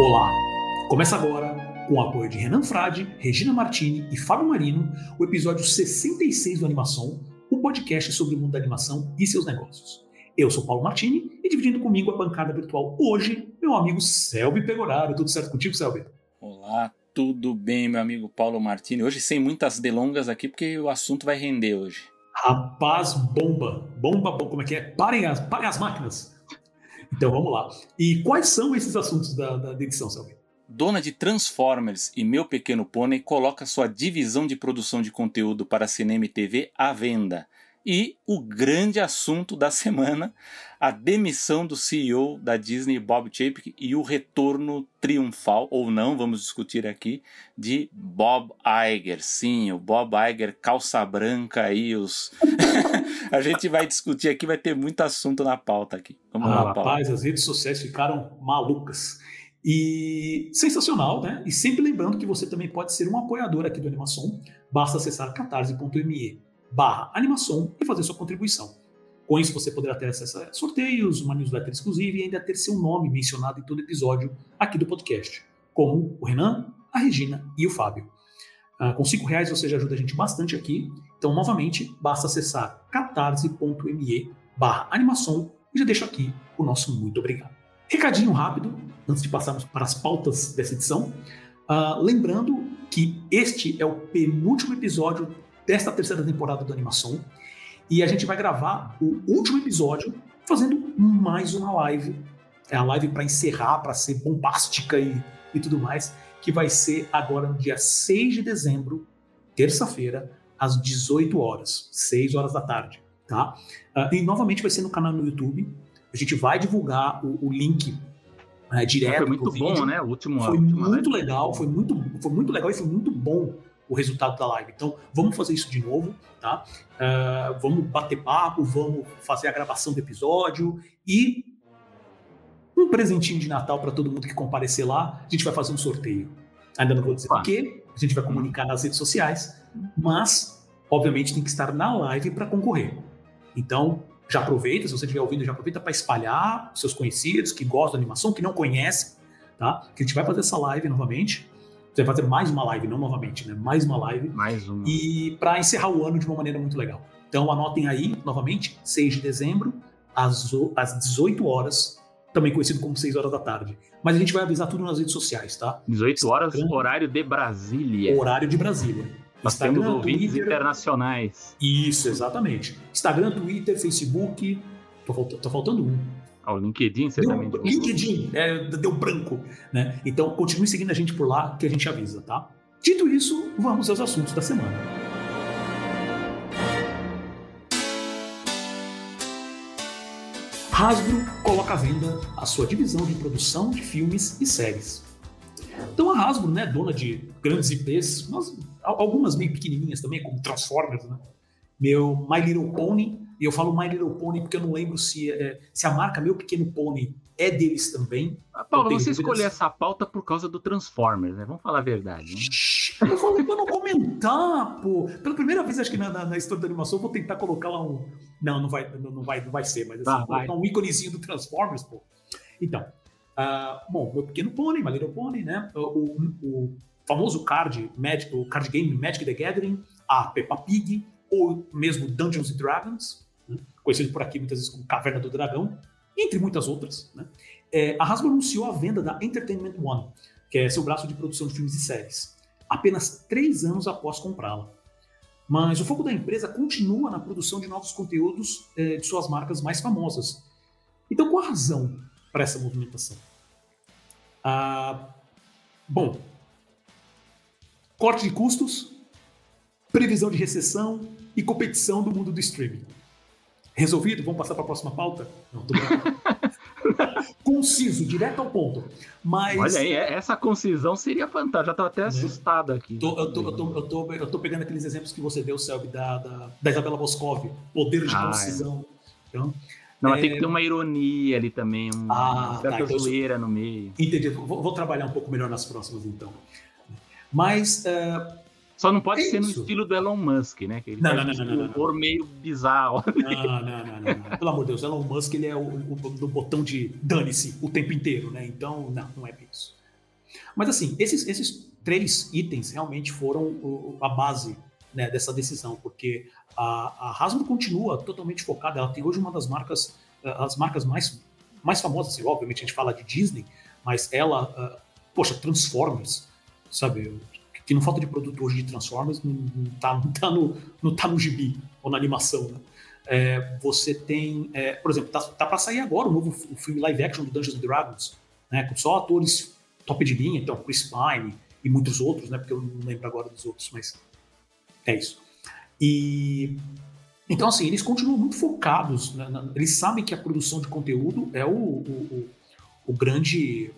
Olá! Começa agora, com o apoio de Renan Frade, Regina Martini e Fábio Marino, o episódio 66 do Animação, o podcast sobre o mundo da animação e seus negócios. Eu sou Paulo Martini e dividindo comigo a bancada virtual hoje, meu amigo Selby Pegoraro. Tudo certo contigo, Selby? Olá, tudo bem, meu amigo Paulo Martini? Hoje sem muitas delongas aqui, porque o assunto vai render hoje. Rapaz, bomba! Bomba, bomba, como é que é? Parem as, parem as máquinas! Então vamos lá. E quais são esses assuntos da, da edição, Selby? Dona de Transformers e Meu Pequeno Pônei coloca sua divisão de produção de conteúdo para cinema e TV à venda. E o grande assunto da semana, a demissão do CEO da Disney, Bob Chapek, e o retorno triunfal, ou não, vamos discutir aqui, de Bob Iger. Sim, o Bob Iger, calça branca aí, os... a gente vai discutir aqui, vai ter muito assunto na pauta aqui. Vamos ah, lá, Paulo. Rapaz, as redes sociais ficaram malucas. E sensacional, né? E sempre lembrando que você também pode ser um apoiador aqui do Animação. Basta acessar catarse.me barra animação e fazer sua contribuição. Com isso, você poderá ter acesso a sorteios, uma newsletter exclusiva e ainda ter seu nome mencionado em todo episódio aqui do podcast, como o Renan, a Regina e o Fábio. Uh, com cinco reais você já ajuda a gente bastante aqui. Então, novamente, basta acessar catarse.me barra animação e já deixo aqui o nosso muito obrigado. Recadinho rápido, antes de passarmos para as pautas dessa edição. Uh, lembrando que este é o penúltimo episódio desta terceira temporada do Animação. E a gente vai gravar o último episódio fazendo mais uma live. É a live para encerrar, para ser bombástica e, e tudo mais, que vai ser agora no dia 6 de dezembro, terça-feira, às 18 horas, 6 horas da tarde, tá? Uh, e novamente vai ser no canal no YouTube. A gente vai divulgar o, o link uh, direto. Foi muito bom, né? O último Foi muito legal, foi muito, foi muito legal e foi muito bom o resultado da live. Então, vamos fazer isso de novo, tá? Uh, vamos bater papo, vamos fazer a gravação do episódio e um presentinho de Natal para todo mundo que comparecer lá. A gente vai fazer um sorteio. Ainda não vou dizer o quê, a gente vai comunicar nas redes sociais, mas, obviamente, tem que estar na live para concorrer. Então, já aproveita, se você estiver ouvindo, já aproveita para espalhar seus conhecidos que gostam da animação, que não conhecem, tá? Que a gente vai fazer essa live novamente. Você vai fazer mais uma live, não novamente, né? Mais uma live. Mais uma. E para encerrar o ano de uma maneira muito legal. Então anotem aí, novamente, 6 de dezembro, às, às 18 horas, também conhecido como 6 horas da tarde. Mas a gente vai avisar tudo nas redes sociais, tá? 18 horas, Instagram, horário de Brasília. Horário de Brasília. Nós Instagram, temos ouvintes Twitter, internacionais. Isso, exatamente. Instagram, Twitter, Facebook. Tô, tô faltando um. Ao LinkedIn, você deu, também. LinkedIn, é, deu branco, né? Então continue seguindo a gente por lá que a gente avisa, tá? Dito isso, vamos aos assuntos da semana. Hasbro coloca à venda a sua divisão de produção de filmes e séries. Então a Hasbro, né, dona de grandes IPs, mas algumas meio pequenininhas também, como Transformers, né? Meu My Little Pony e eu falo My Little Pony porque eu não lembro se, é, se a marca Meu Pequeno Pony é deles também. Ah, Paulo, você escolheu essa pauta por causa do Transformers, né? Vamos falar a verdade. Né? Eu falei pra não comentar, pô. Pela primeira vez, acho que na, na, na, história da animação, eu vou tentar colocar lá um. Não, não vai, não, não vai, não vai ser, mas assim, ah, vai. um íconezinho do Transformers, pô. Então. Uh, bom, meu pequeno pony, My Little Pony, né? O, o, famoso card, Magic, o card game Magic the Gathering, a Peppa Pig, ou mesmo Dungeons Dragons, conhecido por aqui muitas vezes como Caverna do Dragão, entre muitas outras. Né? É, a Hasbro anunciou a venda da Entertainment One, que é seu braço de produção de filmes e séries, apenas três anos após comprá-la. Mas o foco da empresa continua na produção de novos conteúdos é, de suas marcas mais famosas. Então, qual a razão para essa movimentação? Ah, bom, corte de custos, previsão de recessão e competição do mundo do streaming. Resolvido? Vamos passar para a próxima pauta? Não, tô Conciso, direto ao ponto. Mas... Olha aí, é, essa concisão seria fantástica. Já estou até né? assustado aqui. Tô, eu, tô, eu, tô, eu, tô, eu tô pegando aqueles exemplos que você deu, Selby, da, da, da Isabela Boscov, poder de ah, concisão. É. Então, não, é... tem que ter uma ironia ali também, ah, uma certa tá, zoeira então, no meio. Entendi. Vou, vou, trabalhar um pouco melhor nas próximas, então. Mas uh, Só não pode é ser isso. no estilo do Elon Musk, né? Que ele não, não, não, não, não, humor meio bizarro. Não, não, não, não, Pelo amor de Deus, Elon Musk ele é o, o, o botão de dane-se o tempo inteiro, né? Então, não, não é isso. Mas assim, esses, esses três itens realmente foram a base né, dessa decisão, porque a, a Hasbro continua totalmente focada, ela tem hoje uma das marcas, eh, as marcas mais, mais famosas, assim, obviamente a gente fala de Disney, mas ela, uh, poxa, Transformers, sabe, que não falta de produto hoje de Transformers, não, não, tá, não, tá, no, não tá no gibi ou na animação, né? É, você tem, é, por exemplo, tá, tá para sair agora o novo o filme live action do Dungeons and Dragons, né, com só atores top de linha, então Chris Pine e muitos outros, né, porque eu não lembro agora dos outros, mas é isso. E então assim eles continuam muito focados, né, na, eles sabem que a produção de conteúdo é o, o, o, o grande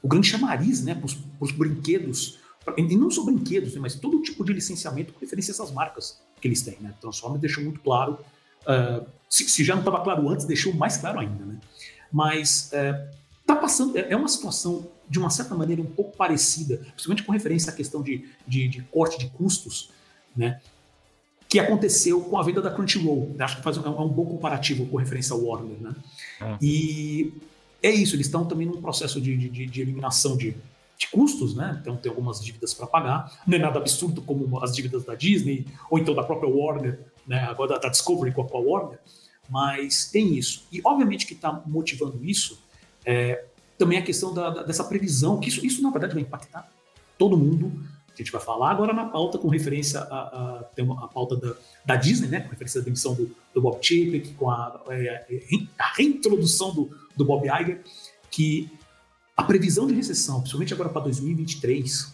o grande chamariz, né, para os brinquedos e não só brinquedos, né, mas todo tipo de licenciamento com referência a essas marcas que eles têm. Né? Transformers deixou muito claro, uh, se, se, já não estava claro antes, deixou mais claro ainda. Né? Mas uh, tá passando, é, é uma situação de uma certa maneira um pouco parecida, principalmente com referência à questão de, de, de corte de custos, né? que aconteceu com a venda da Crunchyroll. Acho que faz um, é um bom comparativo com referência ao Warner. Né? É. E é isso, eles estão também num processo de, de, de eliminação de, de custos, né? Então tem algumas dívidas para pagar. Não é nada absurdo como as dívidas da Disney ou então da própria Warner, né? Agora da, Discovery com a, a Warner. Mas tem isso. E obviamente que está motivando isso é, também a questão da, da, dessa previsão, que isso, isso na verdade vai impactar todo mundo. A gente vai falar agora na pauta com referência a, a, a, a pauta da, da, Disney, né? Com referência à demissão do, do Bob Chapek, com a, é, a reintrodução do, do Bob Iger, que a previsão de recessão, principalmente agora para 2023,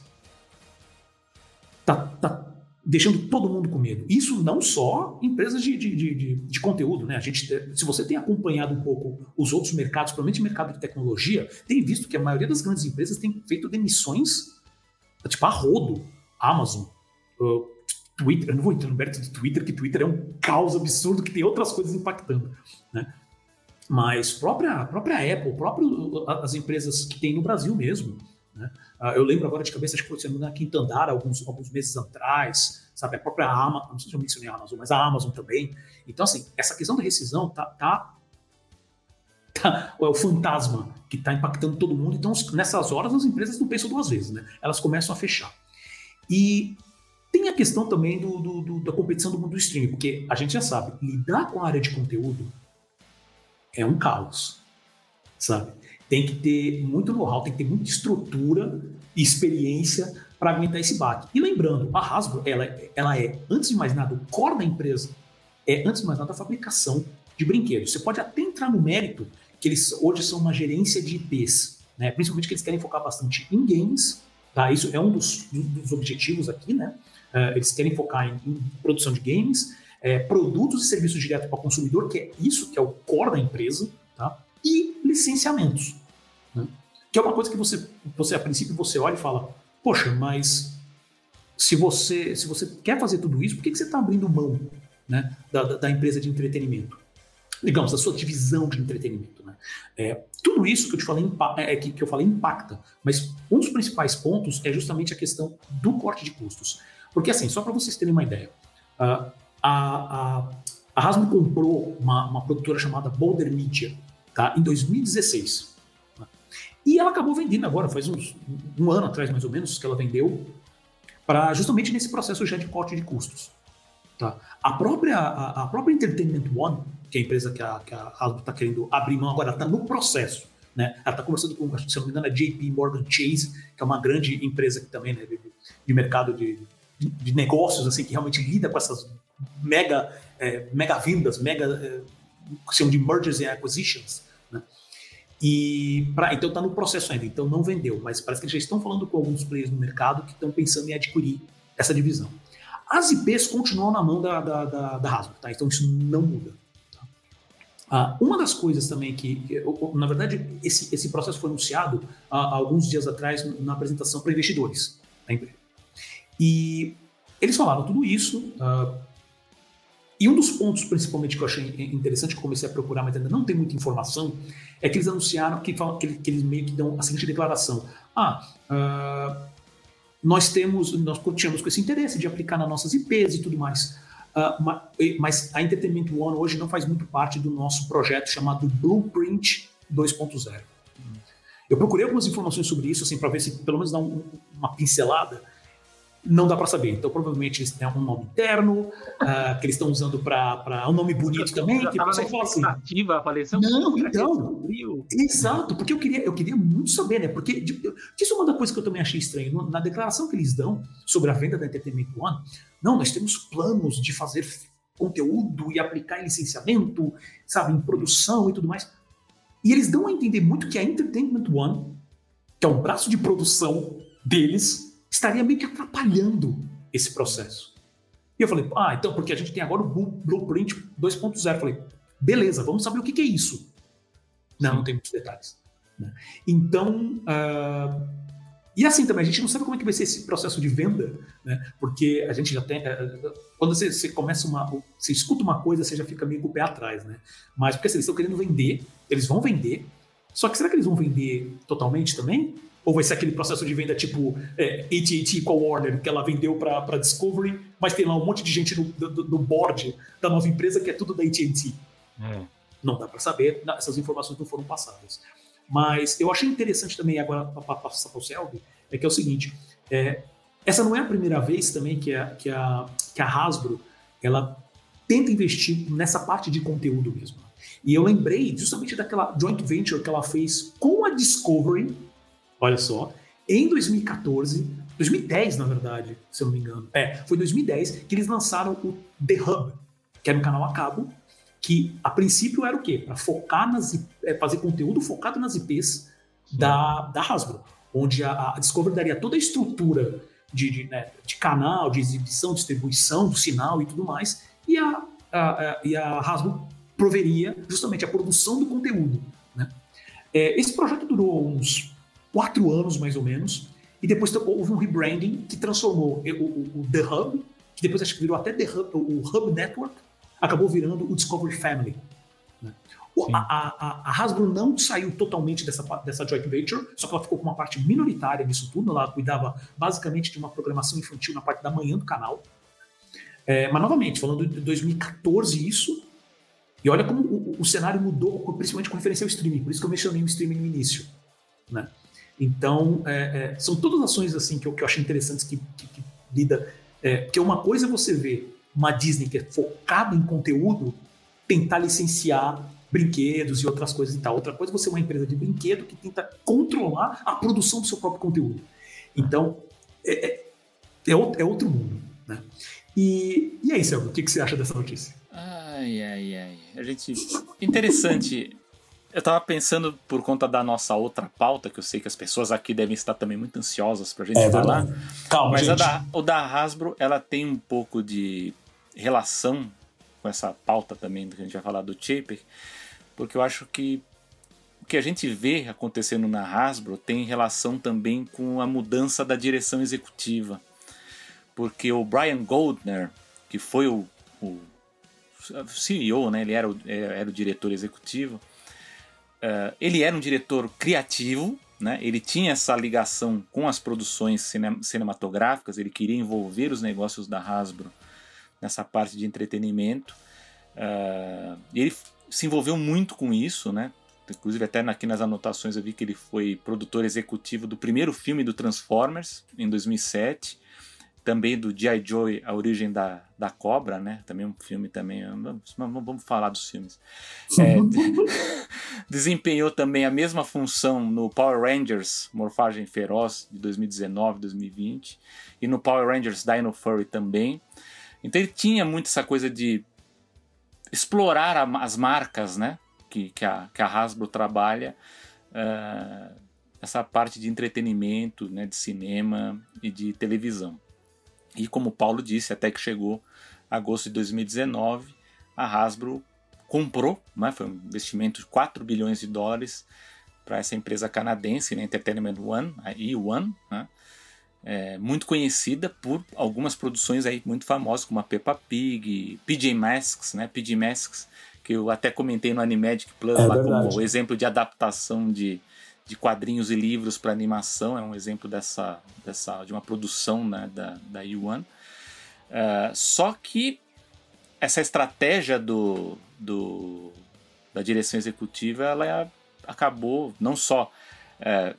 tá, tá deixando todo mundo com medo. Isso não só empresas de, de, de, de, conteúdo, né? A gente, se você tem acompanhado um pouco os outros mercados, principalmente o mercado de tecnologia, tem visto que a maioria das grandes empresas tem feito demissões tipo a rodo. Amazon, uh, Twitter, eu não vou entrar no mérito do Twitter, que Twitter é um caos absurdo que tem outras coisas impactando, né? Mas própria, própria Apple, próprio, as empresas que tem no Brasil mesmo. Né? Ah, eu lembro agora de cabeça, acho que foi na Quinta Andar, alguns, alguns meses atrás, sabe? A própria Amazon, não sei se eu mencionei a Amazon, mas a Amazon também. Então, assim, essa questão da rescisão tá, tá, tá é o fantasma que está impactando todo mundo. Então, nessas horas, as empresas não pensam duas vezes, né? Elas começam a fechar. E tem a questão também do, do, do, da competição do mundo do streaming, porque a gente já sabe, lidar com a área de conteúdo é um caos, sabe? Tem que ter muito know-how, tem que ter muita estrutura e experiência para aguentar esse baque. E lembrando, a Hasbro, ela, ela é, antes de mais nada, o core da empresa é, antes de mais nada, a fabricação de brinquedos. Você pode até entrar no mérito que eles hoje são uma gerência de IPs, né? principalmente que eles querem focar bastante em games, tá? Isso é um dos, dos objetivos aqui, né? Uh, eles querem focar em, em produção de games, é, produtos e serviços direto para o consumidor, que é isso que é o core da empresa, tá? e licenciamentos. Né? Que é uma coisa que você, você, a princípio, você olha e fala, poxa, mas se você, se você quer fazer tudo isso, por que, que você está abrindo mão né, da, da, empresa de entretenimento? Digamos, da sua divisão de entretenimento. Né? É, tudo isso que eu te falei, é, que, que eu falei impacta, mas um dos principais pontos é justamente a questão do corte de custos. Porque assim, só para vocês terem uma ideia, uh, a, a, a Hasbro comprou uma, uma produtora chamada Boulder Media tá, em 2016. E ela acabou vendendo agora, faz uns, um ano atrás mais ou menos, que ela vendeu, para justamente nesse processo já de corte de custos. Tá? A, própria, a, a, própria Entertainment One, que é a empresa que a, que Hasbro está querendo abrir mão agora, está no processo. Né? Ela está conversando com, se não me engano, a JP Morgan Chase, que é uma grande empresa que também né, de, de mercado de, de, de, negócios, assim, que realmente lida com essas mega, é, mega vendas, mega é, que de mergers and acquisitions, né? E pra, então está no processo ainda, então não vendeu, mas parece que eles já estão falando com alguns players no mercado que estão pensando em adquirir essa divisão. As IPs continuam na mão da, da, da, da Hasbro, tá? então isso não muda. Tá? Ah, uma das coisas também que, na verdade, esse, esse processo foi anunciado alguns dias atrás na apresentação para investidores da empresa. E eles falaram tudo isso, uh, e um dos pontos, principalmente, que eu achei interessante, que eu comecei a procurar, mas ainda não tem muita informação, é que eles anunciaram que, falam, que, eles meio que dão a seguinte declaração: Ah, uh, nós temos, nós continuamos com esse interesse de aplicar nas nossas IPs e tudo mais. Uh, mas a Entertainment One hoje não faz muito parte do nosso projeto chamado Blueprint 2.0. Eu procurei algumas informações sobre isso, assim, para ver se pelo menos dá um, uma pincelada não dá para saber. Então, provavelmente eles têm um nome interno, uh, que eles estão usando para um nome bonito também, que o pessoal fala assim. Não, então. Exato, porque eu queria, eu queria muito saber, né? Porque isso é uma das coisas que eu também achei estranho. Na declaração que eles dão sobre a venda da Entertainment One, não, nós temos planos de fazer conteúdo e aplicar em licenciamento, sabe, em produção e tudo mais. E eles dão a entender muito que a Entertainment One, que é o braço de produção deles, estaria meio que atrapalhando esse processo. E eu falei, ah, então, porque a gente tem agora o Blueprint 2.0. Falei, beleza, vamos saber o que, é isso. Não, não tem muitos detalhes. Né? Então, uh, e assim também, a gente não sabe como é que vai ser esse processo de venda, né? porque a gente já tem. Uh, quando você, você, começa uma. Você escuta uma coisa, você já fica meio com o pé atrás, né? Mas porque assim, eles estão querendo vender, eles vão vender, só que será que eles vão vender totalmente também? Ou vai ser aquele processo de venda tipo é, AT&T a Warner, que ela vendeu para Discovery, mas tem lá um monte de gente no, do, do board da nova empresa que é tudo da AT&T. É. Não dá para saber, essas informações não foram passadas. Mas eu achei interessante também, agora para passar para o Selby, é que é o seguinte, é, essa não é a primeira vez também que a, que a, que a Hasbro ela tenta investir nessa parte de conteúdo mesmo. E eu lembrei justamente daquela joint venture que ela fez com a Discovery, Olha só. Em 2014, 2010, na verdade, se eu não me engano. É, foi 2010 que eles lançaram o The Hub, que era um canal a cabo, que a princípio era o quê? Para focar nas é, fazer conteúdo focado nas IPs da, da Hasbro, onde a, a Discovery daria toda a estrutura de, de, né, de, canal, de exibição, distribuição do sinal e tudo mais, e a, a, a e a Hasbro proveria justamente a produção do conteúdo. Né? É, esse projeto durou uns quatro anos mais ou menos, e depois houve um rebranding que transformou o, o, o, The Hub, que depois acho que virou até The Hub, o Hub Network, acabou virando o Discovery Family. Né? A, a, a, Hasbro não saiu totalmente dessa, dessa joint venture, só que ela ficou com uma parte minoritária nisso tudo. Ela cuidava basicamente de uma programação infantil na parte da manhã do canal. É, mas, novamente, falando de 2014, isso. E olha como o, o, cenário mudou, principalmente com referência ao streaming. Por isso que eu mencionei o streaming no início. Né? Então, é, é, são todas ações assim que eu, que eu acho interessantes que, que, que lida. É, uma coisa é você ver uma Disney que é focada em conteúdo tentar licenciar brinquedos e outras coisas e tal. Outra coisa é você uma empresa de brinquedo que tenta controlar a produção do seu próprio conteúdo. Então, é, é, é, outro, é outro mundo. Né? E, e aí, Selma, o que, que você acha dessa notícia? Ai, ai, ai. A gente. Interessante eu tava pensando por conta da nossa outra pauta, que eu sei que as pessoas aqui devem estar também muito ansiosas pra gente é, falar. Calma, mas gente. Da, o da Hasbro, ela tem um pouco de relação com essa pauta também que a gente vai falar do Shaper, porque eu acho que o que a gente vê acontecendo na Hasbro tem relação também com a mudança da direção executiva. Porque o Brian Goldner, que foi o, o CEO, né, ele era o, era o diretor executivo, Uh, ele era um diretor criativo, né? ele tinha essa ligação com as produções cine cinematográficas, ele queria envolver os negócios da Hasbro nessa parte de entretenimento. Uh, ele se envolveu muito com isso, né? Inclusive, até aqui nas anotações eu vi que ele foi produtor executivo do primeiro filme do Transformers, em 2007 também do G.I. Joe, A Origem da, da Cobra, né? Também um filme também, vamos, vamos falar dos filmes. É, desempenhou também a mesma função no Power Rangers, Morfagem Feroz, de 2019, 2020, e no Power Rangers Dino Fury também. Então ele tinha muito essa coisa de explorar a, as marcas, né? Que, que, a, que a Hasbro trabalha, uh, essa parte de entretenimento, né? De cinema e de televisão. E como o Paulo disse, até que chegou agosto de 2019, a Hasbro comprou, né, foi um investimento de 4 bilhões de dólares para essa empresa canadense, né, Entertainment One, a E1, né, é, muito conhecida por algumas produções aí muito famosas, como a Peppa Pig, PJ Masks, né, PJ Masks, que eu até comentei no Animagic Plus, é lá como exemplo de adaptação de, de quadrinhos e livros para animação, é um exemplo dessa, dessa de uma produção né, da, da Yuan. Uh, só que essa estratégia do, do, da direção executiva ela acabou não só é,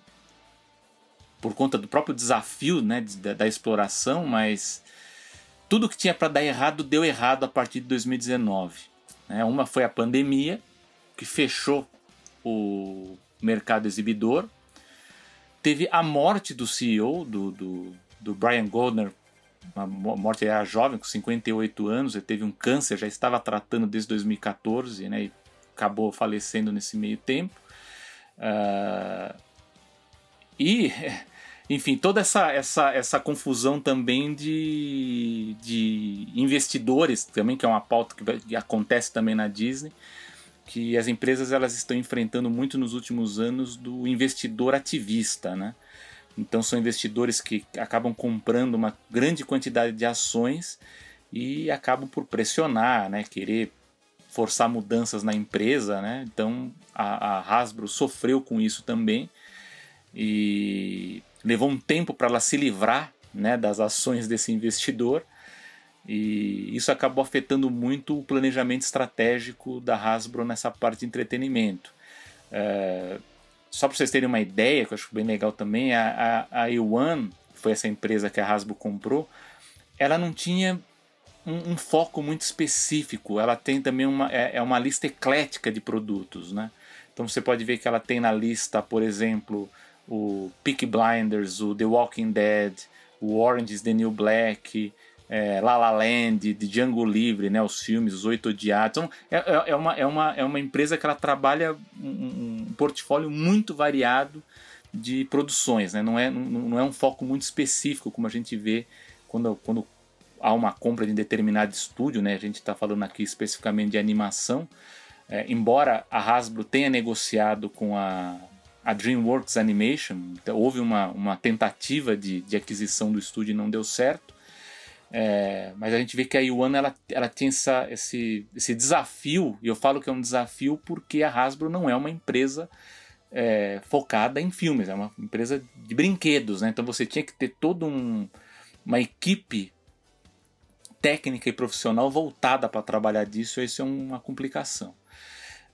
por conta do próprio desafio né, da, da exploração, mas tudo que tinha para dar errado deu errado a partir de 2019. Né? Uma foi a pandemia, que fechou o mercado exibidor. Teve a morte do CEO, do, do, do Brian Goldner, uma morte era jovem, com 58 anos, ele teve um câncer, já estava tratando desde 2014, né, e acabou falecendo nesse meio tempo. Uh, e enfim, toda essa, essa, essa confusão também de, de investidores, também que é uma pauta que, que acontece também na Disney, que as empresas elas estão enfrentando muito nos últimos anos do investidor ativista, né? Então são investidores que acabam comprando uma grande quantidade de ações e acabam por pressionar, né? Querer forçar mudanças na empresa, né? Então a, a Hasbro sofreu com isso também e levou um tempo para ela se livrar né, das ações desse investidor e isso acabou afetando muito o planejamento estratégico da Hasbro nessa parte de entretenimento. É, só para vocês terem uma ideia, que eu acho bem legal também, a, a, a E1, foi essa empresa que a Hasbro comprou, ela não tinha um, um, foco muito específico. Ela tem também uma, é, é, uma lista eclética de produtos, né? Então você pode ver que ela tem na lista, por exemplo, o Peaky Blinders, o The Walking Dead, o Orange is the New Black, é, La La Land, de Django Livre, né, os filmes, os Oito Odiados. Então, é, é, é, uma, é, uma, é uma empresa que ela trabalha um, um portfólio muito variado de produções, né? não, é, não, não é um foco muito específico como a gente vê quando, quando há uma compra de determinado estúdio, né? a gente está falando aqui especificamente de animação, é, embora a Hasbro tenha negociado com a a DreamWorks Animation, então, houve uma, uma tentativa de, de aquisição do estúdio e não deu certo. É, mas a gente vê que a Yuan ela, ela tem essa, esse, esse desafio, e eu falo que é um desafio porque a Hasbro não é uma empresa é, focada em filmes, é uma empresa de brinquedos, né? então você tinha que ter toda um, uma equipe técnica e profissional voltada para trabalhar disso, isso é uma complicação.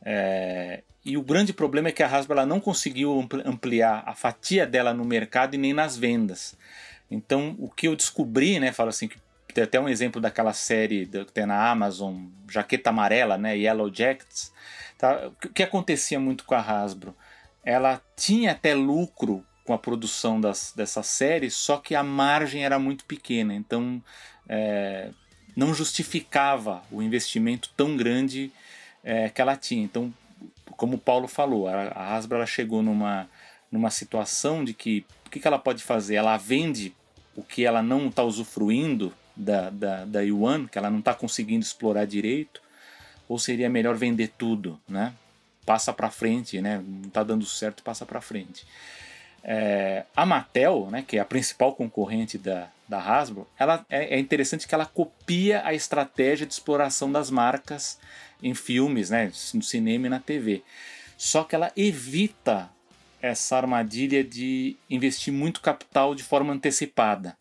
É, e o grande problema é que a Hasbro ela não conseguiu ampliar a fatia dela no mercado e nem nas vendas. Então, o que eu descobri, né, falo assim, que tem até um exemplo daquela série que tem na Amazon, Jaqueta Amarela, né, Yellow Jackets. Tá? O que acontecia muito com a Hasbro? Ela tinha até lucro com a produção das, dessa série, só que a margem era muito pequena, então é, não justificava o investimento tão grande é, que ela tinha. Então, como o Paulo falou, a, a Hasbro chegou numa, numa situação de que o que, que ela pode fazer? Ela vende o que ela não está usufruindo da, da, da Yuan, que ela não está conseguindo explorar direito, ou seria melhor vender tudo, né? Passa para frente, né? Não está dando certo, passa para frente. É, a Mattel, né, que é a principal concorrente da, da Hasbro, ela é, é interessante que ela copia a estratégia de exploração das marcas em filmes, né, no cinema e na TV. Só que ela evita essa armadilha de investir muito capital de forma antecipada.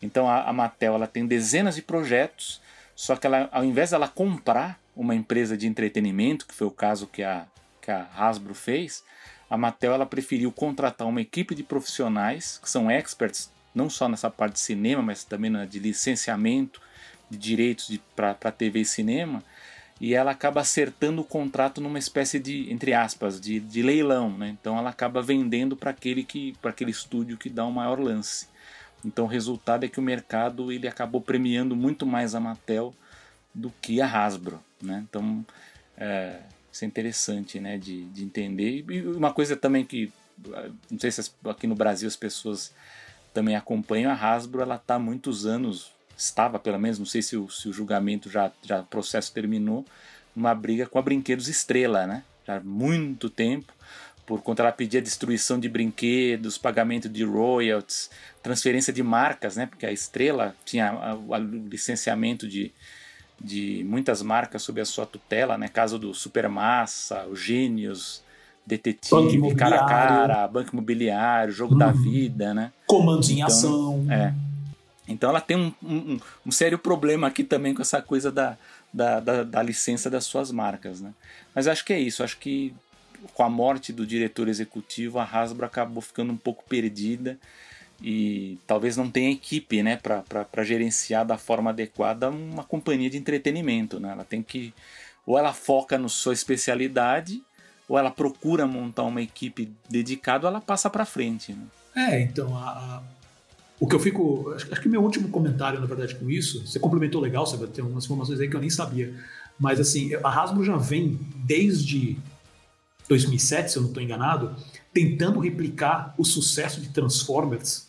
Então a, a Mattel ela tem dezenas de projetos, só que ela, ao invés dela comprar uma empresa de entretenimento, que foi o caso que a, que a Hasbro fez, a Mattel ela preferiu contratar uma equipe de profissionais que são experts não só nessa parte de cinema, mas também na de licenciamento de direitos para TV e cinema, e ela acaba acertando o contrato numa espécie de, entre aspas, de, de leilão. Né? Então ela acaba vendendo para aquele, que, aquele estúdio que dá o maior lance. Então o resultado é que o mercado ele acabou premiando muito mais a Mattel do que a Hasbro. Né? Então é, isso é interessante né? de, de entender. E uma coisa também que, não sei se aqui no Brasil as pessoas também acompanham, a Hasbro ela está há muitos anos estava pelo menos, não sei se o, se o julgamento já, já o processo terminou, uma briga com a Brinquedos Estrela, né? Já há muito tempo, por conta ela pedia destruição de brinquedos, pagamento de royalties, transferência de marcas, né? Porque a Estrela tinha o licenciamento de, de muitas marcas sob a sua tutela, né? Caso do Supermassa, o Gênios, detetive, cara a cara, banco imobiliário, jogo uhum. da vida, né? Comandos então, em ação. É. Então ela tem um, um, um, sério problema aqui também com essa coisa da, da, da, da, licença das suas marcas, né? Mas acho que é isso, acho que com a morte do diretor executivo, a Hasbro acabou ficando um pouco perdida e talvez não tenha equipe né, para gerenciar da forma adequada uma companhia de entretenimento. Né? Ela tem que. Ou ela foca na sua especialidade, ou ela procura montar uma equipe dedicada, ou ela passa para frente. Né? É, então, a, a, o que eu fico. Acho, acho, que meu último comentário, na verdade, com isso, você complementou legal, você vai ter umas informações aí que eu nem sabia. Mas assim, a Hasbro já vem desde 2007, se eu não estou enganado, tentando replicar o sucesso de Transformers,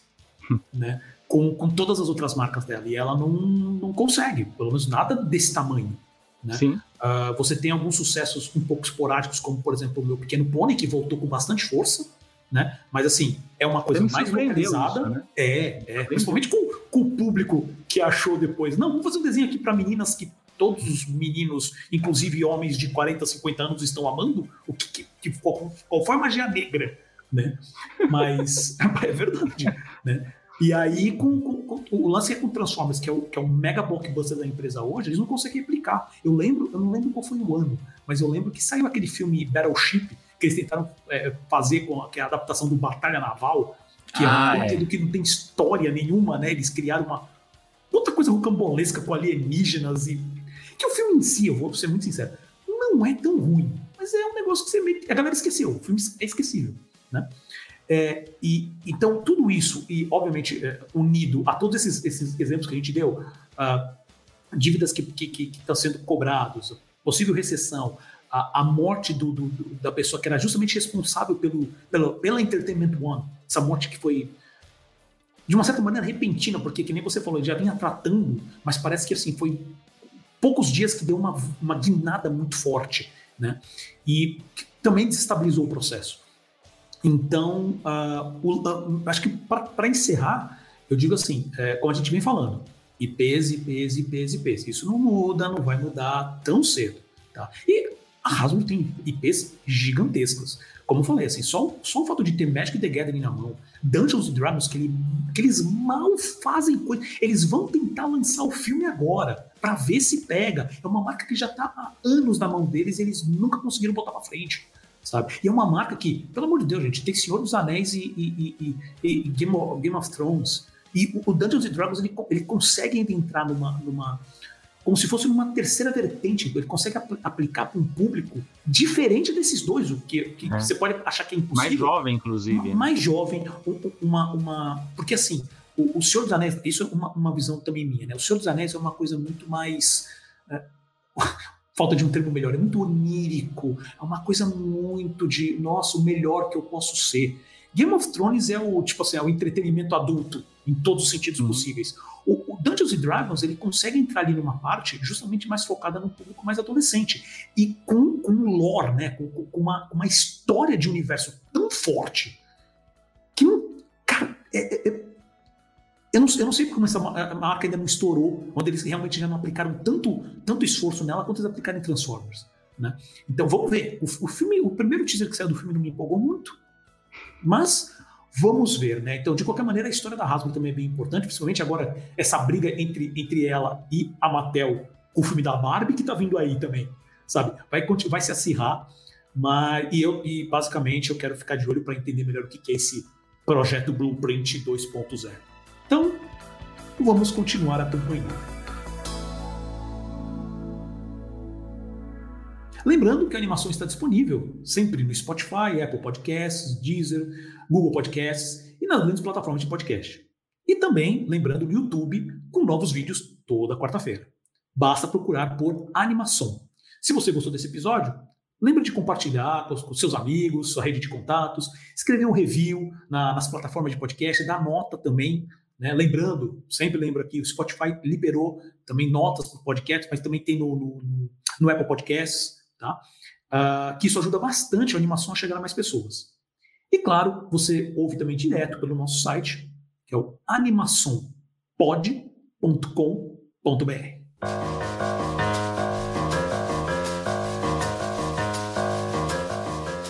hum. né? Com, com todas as outras marcas dela. E ela não, não consegue, pelo menos nada desse tamanho. Né? Sim. Uh, você tem alguns sucessos um pouco esporádicos, como por exemplo o meu Pequeno Pony, que voltou com bastante força, né? Mas assim, é uma coisa mais localizada. Isso, né? É, é. Principalmente com, com o público que achou depois. Não, vamos fazer um desenho aqui para meninas que todos os meninos, inclusive homens de 40, 50 anos, estão amando, o que, que qual, qual foi a magia negra, né? Mas é verdade, né? E aí, com, com, com, o lance é com Transformers, que é, o, que é o mega blockbuster da empresa hoje, eles não conseguem replicar. Eu lembro, eu não lembro qual foi o ano, mas eu lembro que saiu aquele filme Battleship, que eles tentaram é, fazer com a, que é a adaptação do Batalha Naval, que ah, é um é. que não tem história nenhuma, né? Eles criaram uma outra coisa rocambolesca com alienígenas e que o filme em si, eu vou ser muito sincero, não é tão ruim. Mas é um negócio que você meio... a galera esqueceu. O filme é esquecível, né? É, e então tudo isso e obviamente é, unido a todos esses, esses, exemplos que a gente deu, uh, dívidas que estão que, que, que sendo cobrados, possível recessão, a, a morte do, do, do, da pessoa que era justamente responsável pelo, pelo, pela Entertainment One, essa morte que foi de uma certa maneira repentina, porque que nem você falou, já vinha tratando, mas parece que assim foi poucos dias que deu uma, uma guinada muito forte, né? E também desestabilizou o processo. Então, uh, o, uh, acho que para encerrar, eu digo assim, é, como a gente vem falando, IPs, IPs, IPs, IPs. Isso não muda, não vai mudar tão cedo. Tá? E a Hasbro tem IPs gigantescas. Como eu falei, assim, só, só o fato de ter Magic the Gathering na mão, Dungeons Dragons, que, ele, que eles mal fazem coisa, eles vão tentar lançar o filme agora para ver se pega. É uma marca que já está há anos na mão deles e eles nunca conseguiram botar para frente. Sabe? E é uma marca que, pelo amor de Deus, gente, tem Senhor dos Anéis e, e, e, e Game, of, Game, of, Thrones. E o Dungeons Dragons ele, ele consegue entrar numa, numa. Como se fosse numa terceira vertente. Ele consegue apl aplicar para um público diferente desses dois, o que, que é. você pode achar que é impossível. Mais jovem, inclusive. Né? Mais jovem. Uma, uma, porque assim, o, o Senhor dos Anéis, isso é uma, uma visão também minha, né? O Senhor dos Anéis é uma coisa muito mais. É, falta de um termo melhor, é muito onírico, é uma coisa muito de, nossa, o melhor que eu posso ser. Game of Thrones é o, tipo assim, é o entretenimento adulto, em todos os sentidos uhum. possíveis. O, o, Dungeons and Dragons, ele consegue entrar ali numa parte justamente mais focada no público mais adolescente. E com, com um lore, né, com, com uma, uma história de universo tão forte, que, cara, é, é, eu não, eu não sei como essa marca ainda não estourou, quando eles realmente já não aplicaram tanto, tanto esforço nela quanto eles aplicaram em Transformers. Né? Então vamos ver. O, o, filme, o primeiro teaser que saiu do filme não me empolgou muito, mas vamos ver, né? Então, de qualquer maneira, a história da Hasbro também é bem importante, principalmente agora essa briga entre, entre ela e a Mattel com o filme da Barbie que tá vindo aí também, sabe? Vai, vai se acirrar, mas e eu e basicamente eu quero ficar de olho para entender melhor o que, que é esse projeto Blueprint 2.0. Então, vamos continuar acompanhando. Lembrando que a animação está disponível sempre no Spotify, Apple Podcasts, Deezer, Google Podcasts e nas grandes plataformas de podcast. E também, lembrando, no YouTube, com novos vídeos toda quarta-feira. Basta procurar por animação. Se você gostou desse episódio, lembre de compartilhar com seus amigos, sua rede de contatos, escrever um review na, nas plataformas de podcast, dar nota também né? Lembrando, sempre lembro aqui, o Spotify liberou também notas para podcast, mas também tem no, no, no Apple Podcasts, tá? Uh, que isso ajuda bastante a animação a chegar a mais pessoas. E claro, você ouve também direto pelo nosso site, que é o animaçãopod.com.br.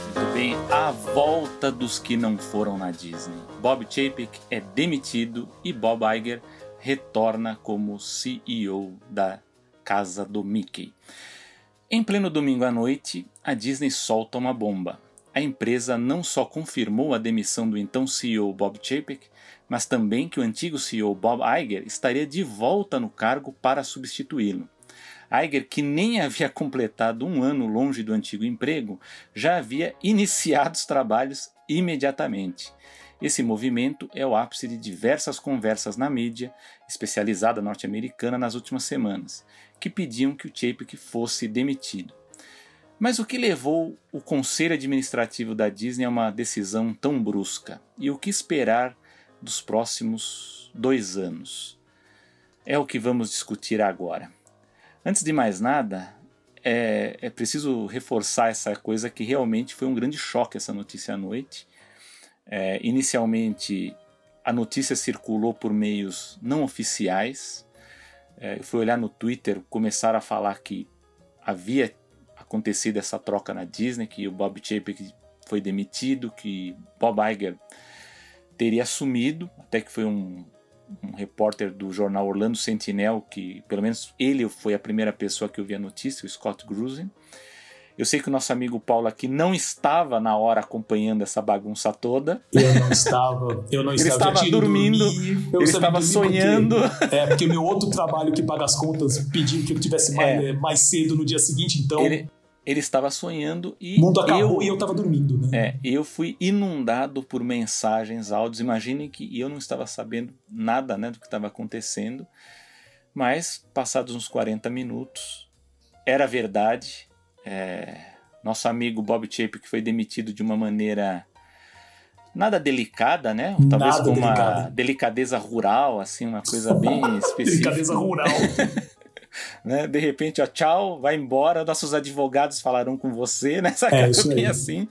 Muito bem, a volta dos que não foram na Disney. Bob Chapek é demitido e Bob Iger retorna como CEO da casa do Mickey. Em pleno domingo à noite, a Disney solta uma bomba. A empresa não só confirmou a demissão do então CEO Bob Chapek, mas também que o antigo CEO Bob Iger estaria de volta no cargo para substituí-lo. Iger, que nem havia completado um ano longe do antigo emprego, já havia iniciado os trabalhos imediatamente. Esse movimento é o ápice de diversas conversas na mídia especializada norte-americana nas últimas semanas, que pediam que o Chapek fosse demitido. Mas o que levou o conselho administrativo da Disney a uma decisão tão brusca? E o que esperar dos próximos dois anos? É o que vamos discutir agora. Antes de mais nada, é, é, preciso reforçar essa coisa que realmente foi um grande choque essa notícia à noite. É, inicialmente, a notícia circulou por meios não oficiais. É, eu fui olhar no Twitter, começaram a falar que havia acontecido essa troca na Disney, que o Bob Chapek foi demitido, que Bob Iger teria assumido, até que foi um, um repórter do jornal Orlando Sentinel, que pelo menos ele foi a primeira pessoa que eu vi a notícia, o Scott Grusin. Eu sei que o nosso amigo Paulo aqui não estava na hora acompanhando essa bagunça toda. Eu não estava. Eu não ele estava, estava dormindo. ele estava sonhando. Porque, é, porque meu outro trabalho que paga as contas pediu que eu tivesse mais, é. mais cedo no dia seguinte, então. Ele, ele estava sonhando e. O mundo acabou eu, e eu estava dormindo, né? É, eu fui inundado por mensagens, áudios. Imaginem que eu não estava sabendo nada né, do que estava acontecendo, mas passados uns 40 minutos, era verdade. É, nosso amigo Bob Chape, que foi demitido de uma maneira nada delicada, né? Talvez nada com uma delicada. delicadeza rural, assim, uma coisa bem específica. delicadeza rural. Né? De repente, ó, tchau, vai embora, nossos advogados falarão com você, né? Saca? É, aí. assim.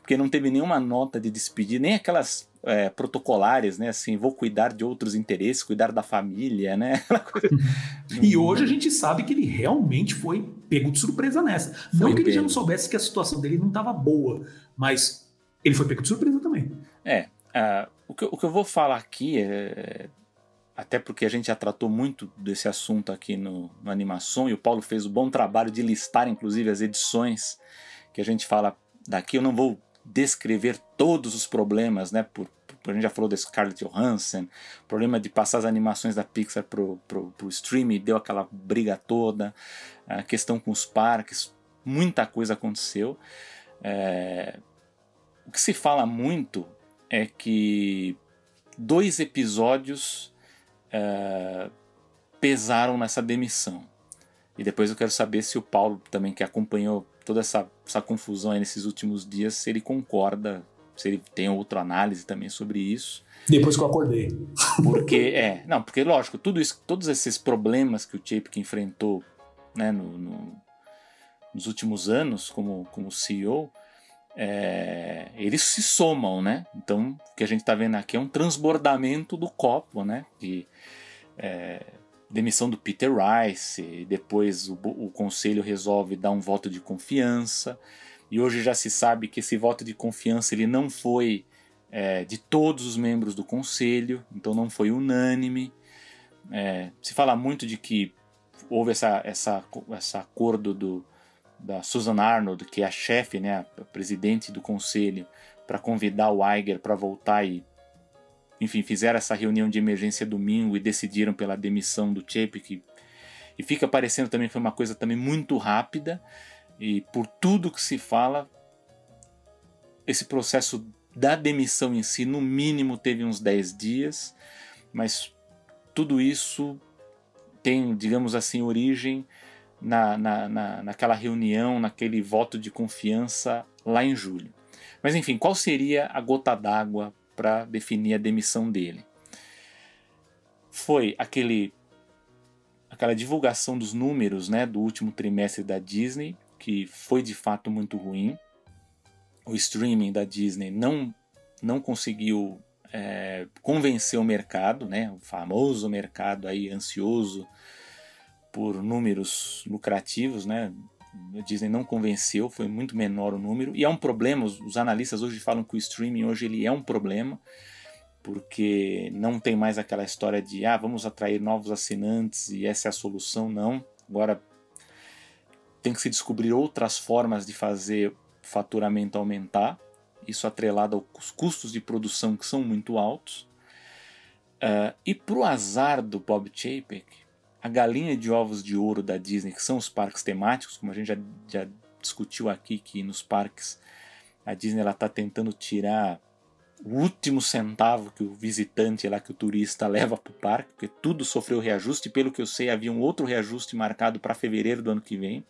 Porque não teve nenhuma nota de despedir, nem aquelas é, protocolares, né? Assim, vou cuidar de outros interesses, cuidar da família, né? e hoje a gente sabe que ele realmente foi pego de surpresa nessa. Foi não que ele já não soubesse que a situação dele não estava boa, mas ele foi pego de surpresa também. É. Uh, o, que, o que eu vou falar aqui é, até porque a gente já tratou muito desse assunto aqui no, no Animação e o Paulo fez o bom trabalho de listar, inclusive, as edições que a gente fala daqui. Eu não vou descrever todos os problemas, né? Por, por a gente já falou da Scarlett Johansson, problema de passar as animações da Pixar pro, pro, pro deu aquela briga toda, a questão com os parques, muita coisa aconteceu. É, o que se fala muito é que dois episódios uh, pesaram nessa demissão. E depois eu quero saber se o Paulo também, que acompanhou toda essa, essa confusão nesses últimos dias, se ele concorda, se ele tem outra análise também sobre isso. Depois que eu acordei. Porque, é, não, porque lógico, tudo isso, todos esses problemas que o Chapek enfrentou né, no, no, nos últimos anos como, como CEO, é, eles se somam, né? Então, o que a gente está vendo aqui é um transbordamento do copo, né? É, demissão do Peter Rice, depois o, o conselho resolve dar um voto de confiança, e hoje já se sabe que esse voto de confiança ele não foi é, de todos os membros do conselho, então não foi unânime. É, se fala muito de que houve essa, essa, esse acordo do, da Susan Arnold, que é a chefe, né, a presidente do conselho, para convidar o Iger para voltar e, enfim, fizeram essa reunião de emergência domingo e decidiram pela demissão do Chapek. E fica parecendo também foi uma coisa também muito rápida e por tudo que se fala, esse processo da demissão em si, no mínimo, teve uns 10 dias, mas tudo isso tem, digamos assim, origem na, na, na, naquela reunião, naquele voto de confiança lá em julho. Mas enfim, qual seria a gota d'água para definir a demissão dele? Foi aquele aquela divulgação dos números né, do último trimestre da Disney, que foi de fato muito ruim. O streaming da Disney não, não conseguiu é, convencer o mercado, né, o famoso mercado aí ansioso por números lucrativos, né? A Disney não convenceu, foi muito menor o número. E é um problema, os, analistas hoje falam que o streaming hoje ele é um problema, porque não tem mais aquela história de ah, vamos atrair novos assinantes e essa é a solução, não. Agora tem que se descobrir outras formas de fazer faturamento aumentar, isso atrelado aos custos de produção que são muito altos. Uh, e para o azar do Bob Chapek, a galinha de ovos de ouro da Disney, que são os parques temáticos, como a gente já, já discutiu aqui, que nos parques a Disney está tentando tirar o último centavo que o visitante lá, que o turista leva para o parque, porque tudo sofreu reajuste. Pelo que eu sei, havia um outro reajuste marcado para fevereiro do ano que vem.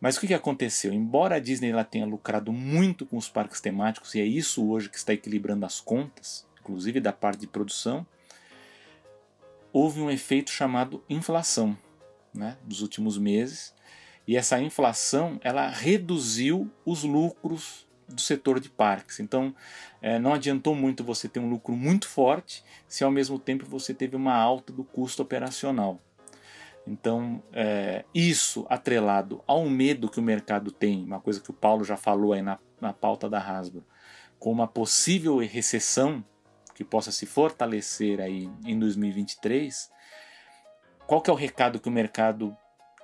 Mas o que, que aconteceu? Embora a Disney ela tenha lucrado muito com os parques temáticos, e é isso hoje que está equilibrando as contas, inclusive da parte de produção, houve um efeito chamado inflação né, dos últimos meses. E essa inflação ela reduziu os lucros do setor de parques. Então, é, não adiantou muito você ter um lucro muito forte se ao mesmo tempo você teve uma alta do custo operacional. Então, é, isso atrelado ao medo que o mercado tem, uma coisa que o Paulo já falou aí na, na pauta da Hasbro, com uma possível recessão que possa se fortalecer aí em 2023, qual que é o recado que o mercado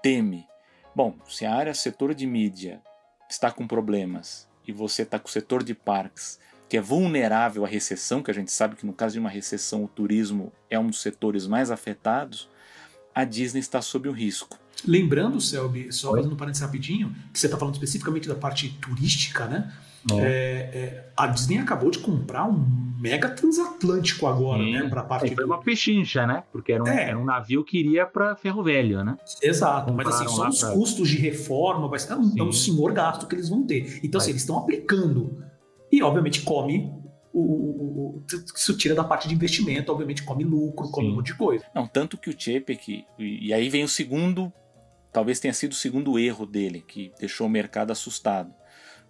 teme? Bom, se a área setor de mídia está com problemas e você está com o setor de parques que é vulnerável à recessão, que a gente sabe que no caso de uma recessão o turismo é um dos setores mais afetados, a Disney está sob o risco. Lembrando, Selby, só fazendo um parênteses rapidinho, que você está falando especificamente da parte turística, né? É. É, é, a Disney acabou de comprar um mega transatlântico agora, Sim. né? Pra parte é, foi uma pechincha, né? Porque era um, é. era um navio que iria para Ferro Velho, né? Exato, mas assim, só os pra... custos de reforma, vai ser, é, um, é um senhor gasto que eles vão ter. Então, assim, eles estão aplicando. E, obviamente, come o, o, o, isso tira da parte de investimento, obviamente come lucro, come Sim. um monte de coisa. Não, tanto que o Chepek, e aí vem o segundo, talvez tenha sido o segundo erro dele, que deixou o mercado assustado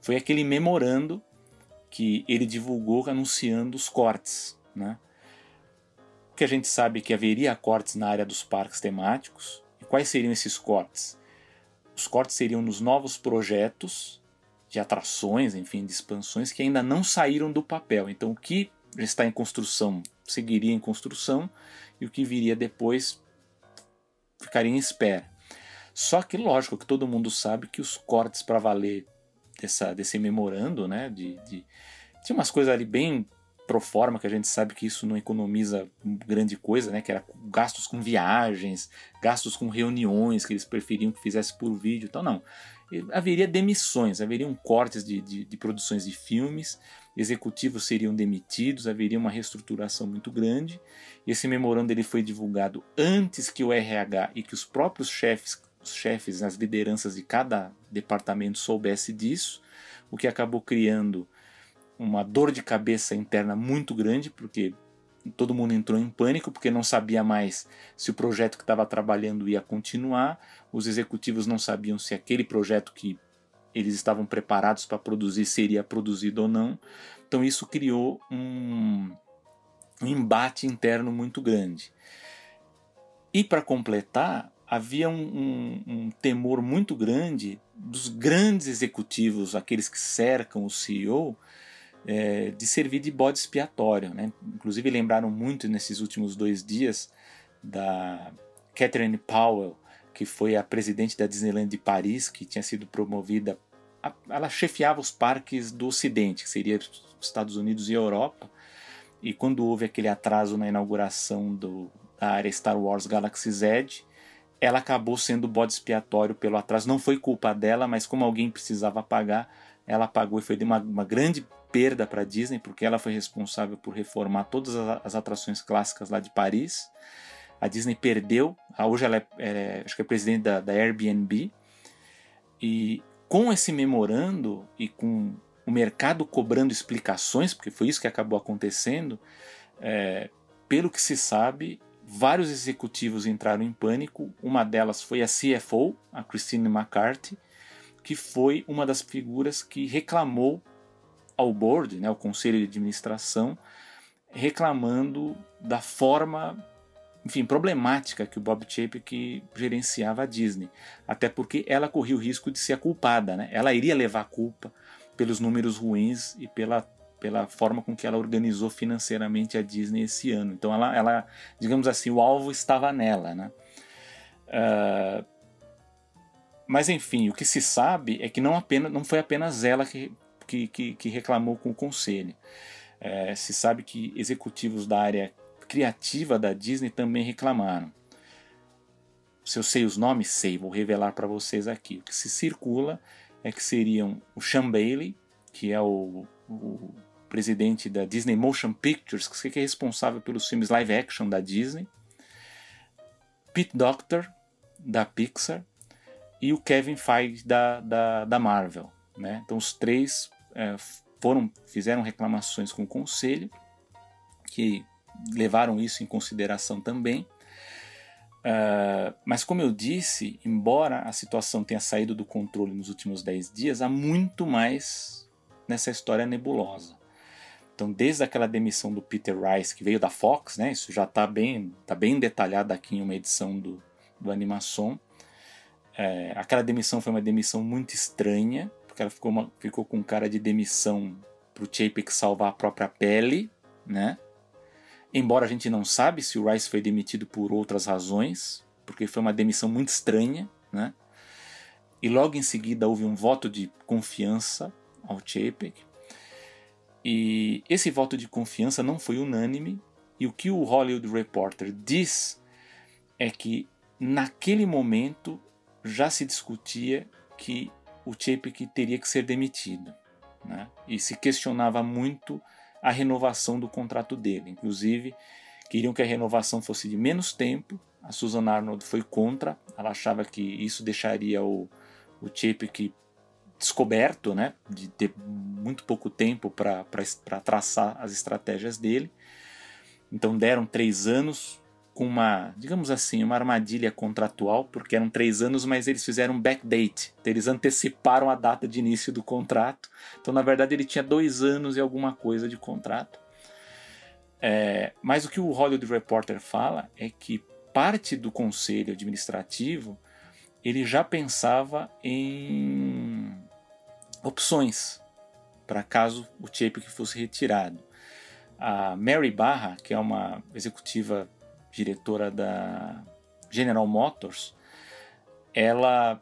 foi aquele memorando que ele divulgou anunciando os cortes, né? Que a gente sabe que haveria cortes na área dos parques temáticos. E quais seriam esses cortes? Os cortes seriam nos novos projetos de atrações, enfim, de expansões que ainda não saíram do papel. Então, o que está em construção seguiria em construção e o que viria depois ficaria em espera. Só que, lógico, que todo mundo sabe que os cortes para valer dessa, desse memorando, né? De, de, tinha umas coisas ali bem pro forma que a gente sabe que isso não economiza grande coisa, né? Que era gastos com viagens, gastos com reuniões que eles preferiam que fizesse por vídeo, então não. Haveria demissões, haveriam cortes de, de, de produções de filmes, executivos seriam demitidos, haveria uma reestruturação muito grande. E esse memorando ele foi divulgado antes que o RH e que os próprios chefes os chefes, as lideranças de cada departamento soubesse disso, o que acabou criando uma dor de cabeça interna muito grande, porque todo mundo entrou em pânico porque não sabia mais se o projeto que estava trabalhando ia continuar, os executivos não sabiam se aquele projeto que eles estavam preparados para produzir seria produzido ou não. Então isso criou um, um embate interno muito grande. E para completar, havia um, um, um, temor muito grande dos grandes executivos, aqueles que cercam o CEO, é, de servir de bode expiatório. Né? Inclusive lembraram muito nesses últimos dois dias da Catherine Powell, que foi a presidente da Disneyland de Paris, que tinha sido promovida. A, ela chefiava os parques do Ocidente, que seria Estados Unidos e Europa. E quando houve aquele atraso na inauguração do, da área Star Wars Galaxy Z, ela acabou sendo bode expiatório pelo atraso. Não foi culpa dela, mas como alguém precisava pagar, ela pagou e foi uma, uma grande perda para a Disney, porque ela foi responsável por reformar todas as atrações clássicas lá de Paris. A Disney perdeu, hoje ela é, é acho que é presidente da, da Airbnb. E com esse memorando e com o mercado cobrando explicações, porque foi isso que acabou acontecendo, é, pelo que se sabe, vários executivos entraram em pânico. Uma delas foi a CFO, a Christine McCarthy, que foi uma das figuras que reclamou ao board, né, ao conselho de administração, reclamando da forma enfim, problemática que o Bob Chapek gerenciava a Disney. Até porque ela corria o risco de ser a culpada, né? Ela iria levar a culpa pelos números ruins e pela, pela forma com que ela organizou financeiramente a Disney esse ano. Então ela, ela digamos assim, o alvo estava nela, né? Uh, mas enfim, o que se sabe é que não, apenas, não foi apenas ela que, que, que, que reclamou com o conselho. É, se sabe que executivos da área criativa da Disney também reclamaram. Se eu sei os nomes, sei, vou revelar para vocês aqui. O que se circula é que seriam o Sean Bailey, que é o, o presidente da Disney Motion Pictures, que é responsável pelos filmes live action da Disney, Pete Doctor, da Pixar, e o Kevin Feige, da, da, da Marvel. Né? Então os três é, foram fizeram reclamações com o conselho, que levaram isso em consideração também. Uh, mas, como eu disse, embora a situação tenha saído do controle nos últimos 10 dias, há muito mais nessa história nebulosa. Então, desde aquela demissão do Peter Rice, que veio da Fox, né, isso já está bem, tá bem detalhado aqui em uma edição do, do Animação. É, aquela demissão foi uma demissão muito estranha, porque ela ficou, uma, ficou com cara de demissão para o Chapek salvar a própria pele, né? Embora a gente não sabe se o Rice foi demitido por outras razões, porque foi uma demissão muito estranha, né? E logo em seguida houve um voto de confiança ao Chapek. E esse voto de confiança não foi unânime, e o que o Hollywood Reporter diz é que naquele momento já se discutia que o Chapek teria que ser demitido. Né? E se questionava muito a renovação do contrato dele. Inclusive, queriam que a renovação fosse de menos tempo. A Susan Arnold foi contra. Ela achava que isso deixaria o, o Chapek descoberto, né, de ter muito pouco tempo para traçar as estratégias dele. Então deram três anos, com uma, digamos assim, uma armadilha contratual, porque eram três anos, mas eles fizeram um backdate. Então, eles anteciparam a data de início do contrato. Então, na verdade, ele tinha dois anos e alguma coisa de contrato. É, mas o que o Hollywood Reporter fala é que parte do conselho administrativo ele já pensava em opções para caso o Chapek fosse retirado. A Mary Barra, que é uma executiva diretora da General Motors, ela,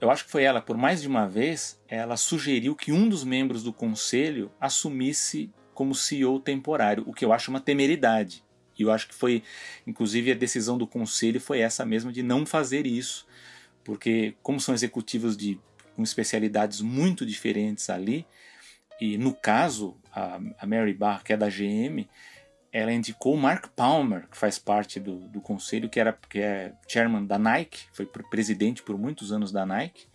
eu acho que foi ela, por mais de uma vez, ela sugeriu que um dos membros do conselho assumisse como CEO temporário, o que eu acho uma temeridade. E eu acho que foi, inclusive, a decisão do conselho foi essa mesma de não fazer isso, porque como são executivos de com especialidades muito diferentes ali, e no caso a, a Mary Barr, que é da GM, ela indicou o Mark Palmer, que faz parte do, do conselho, que, era, que é chairman da Nike, foi presidente por muitos anos da Nike.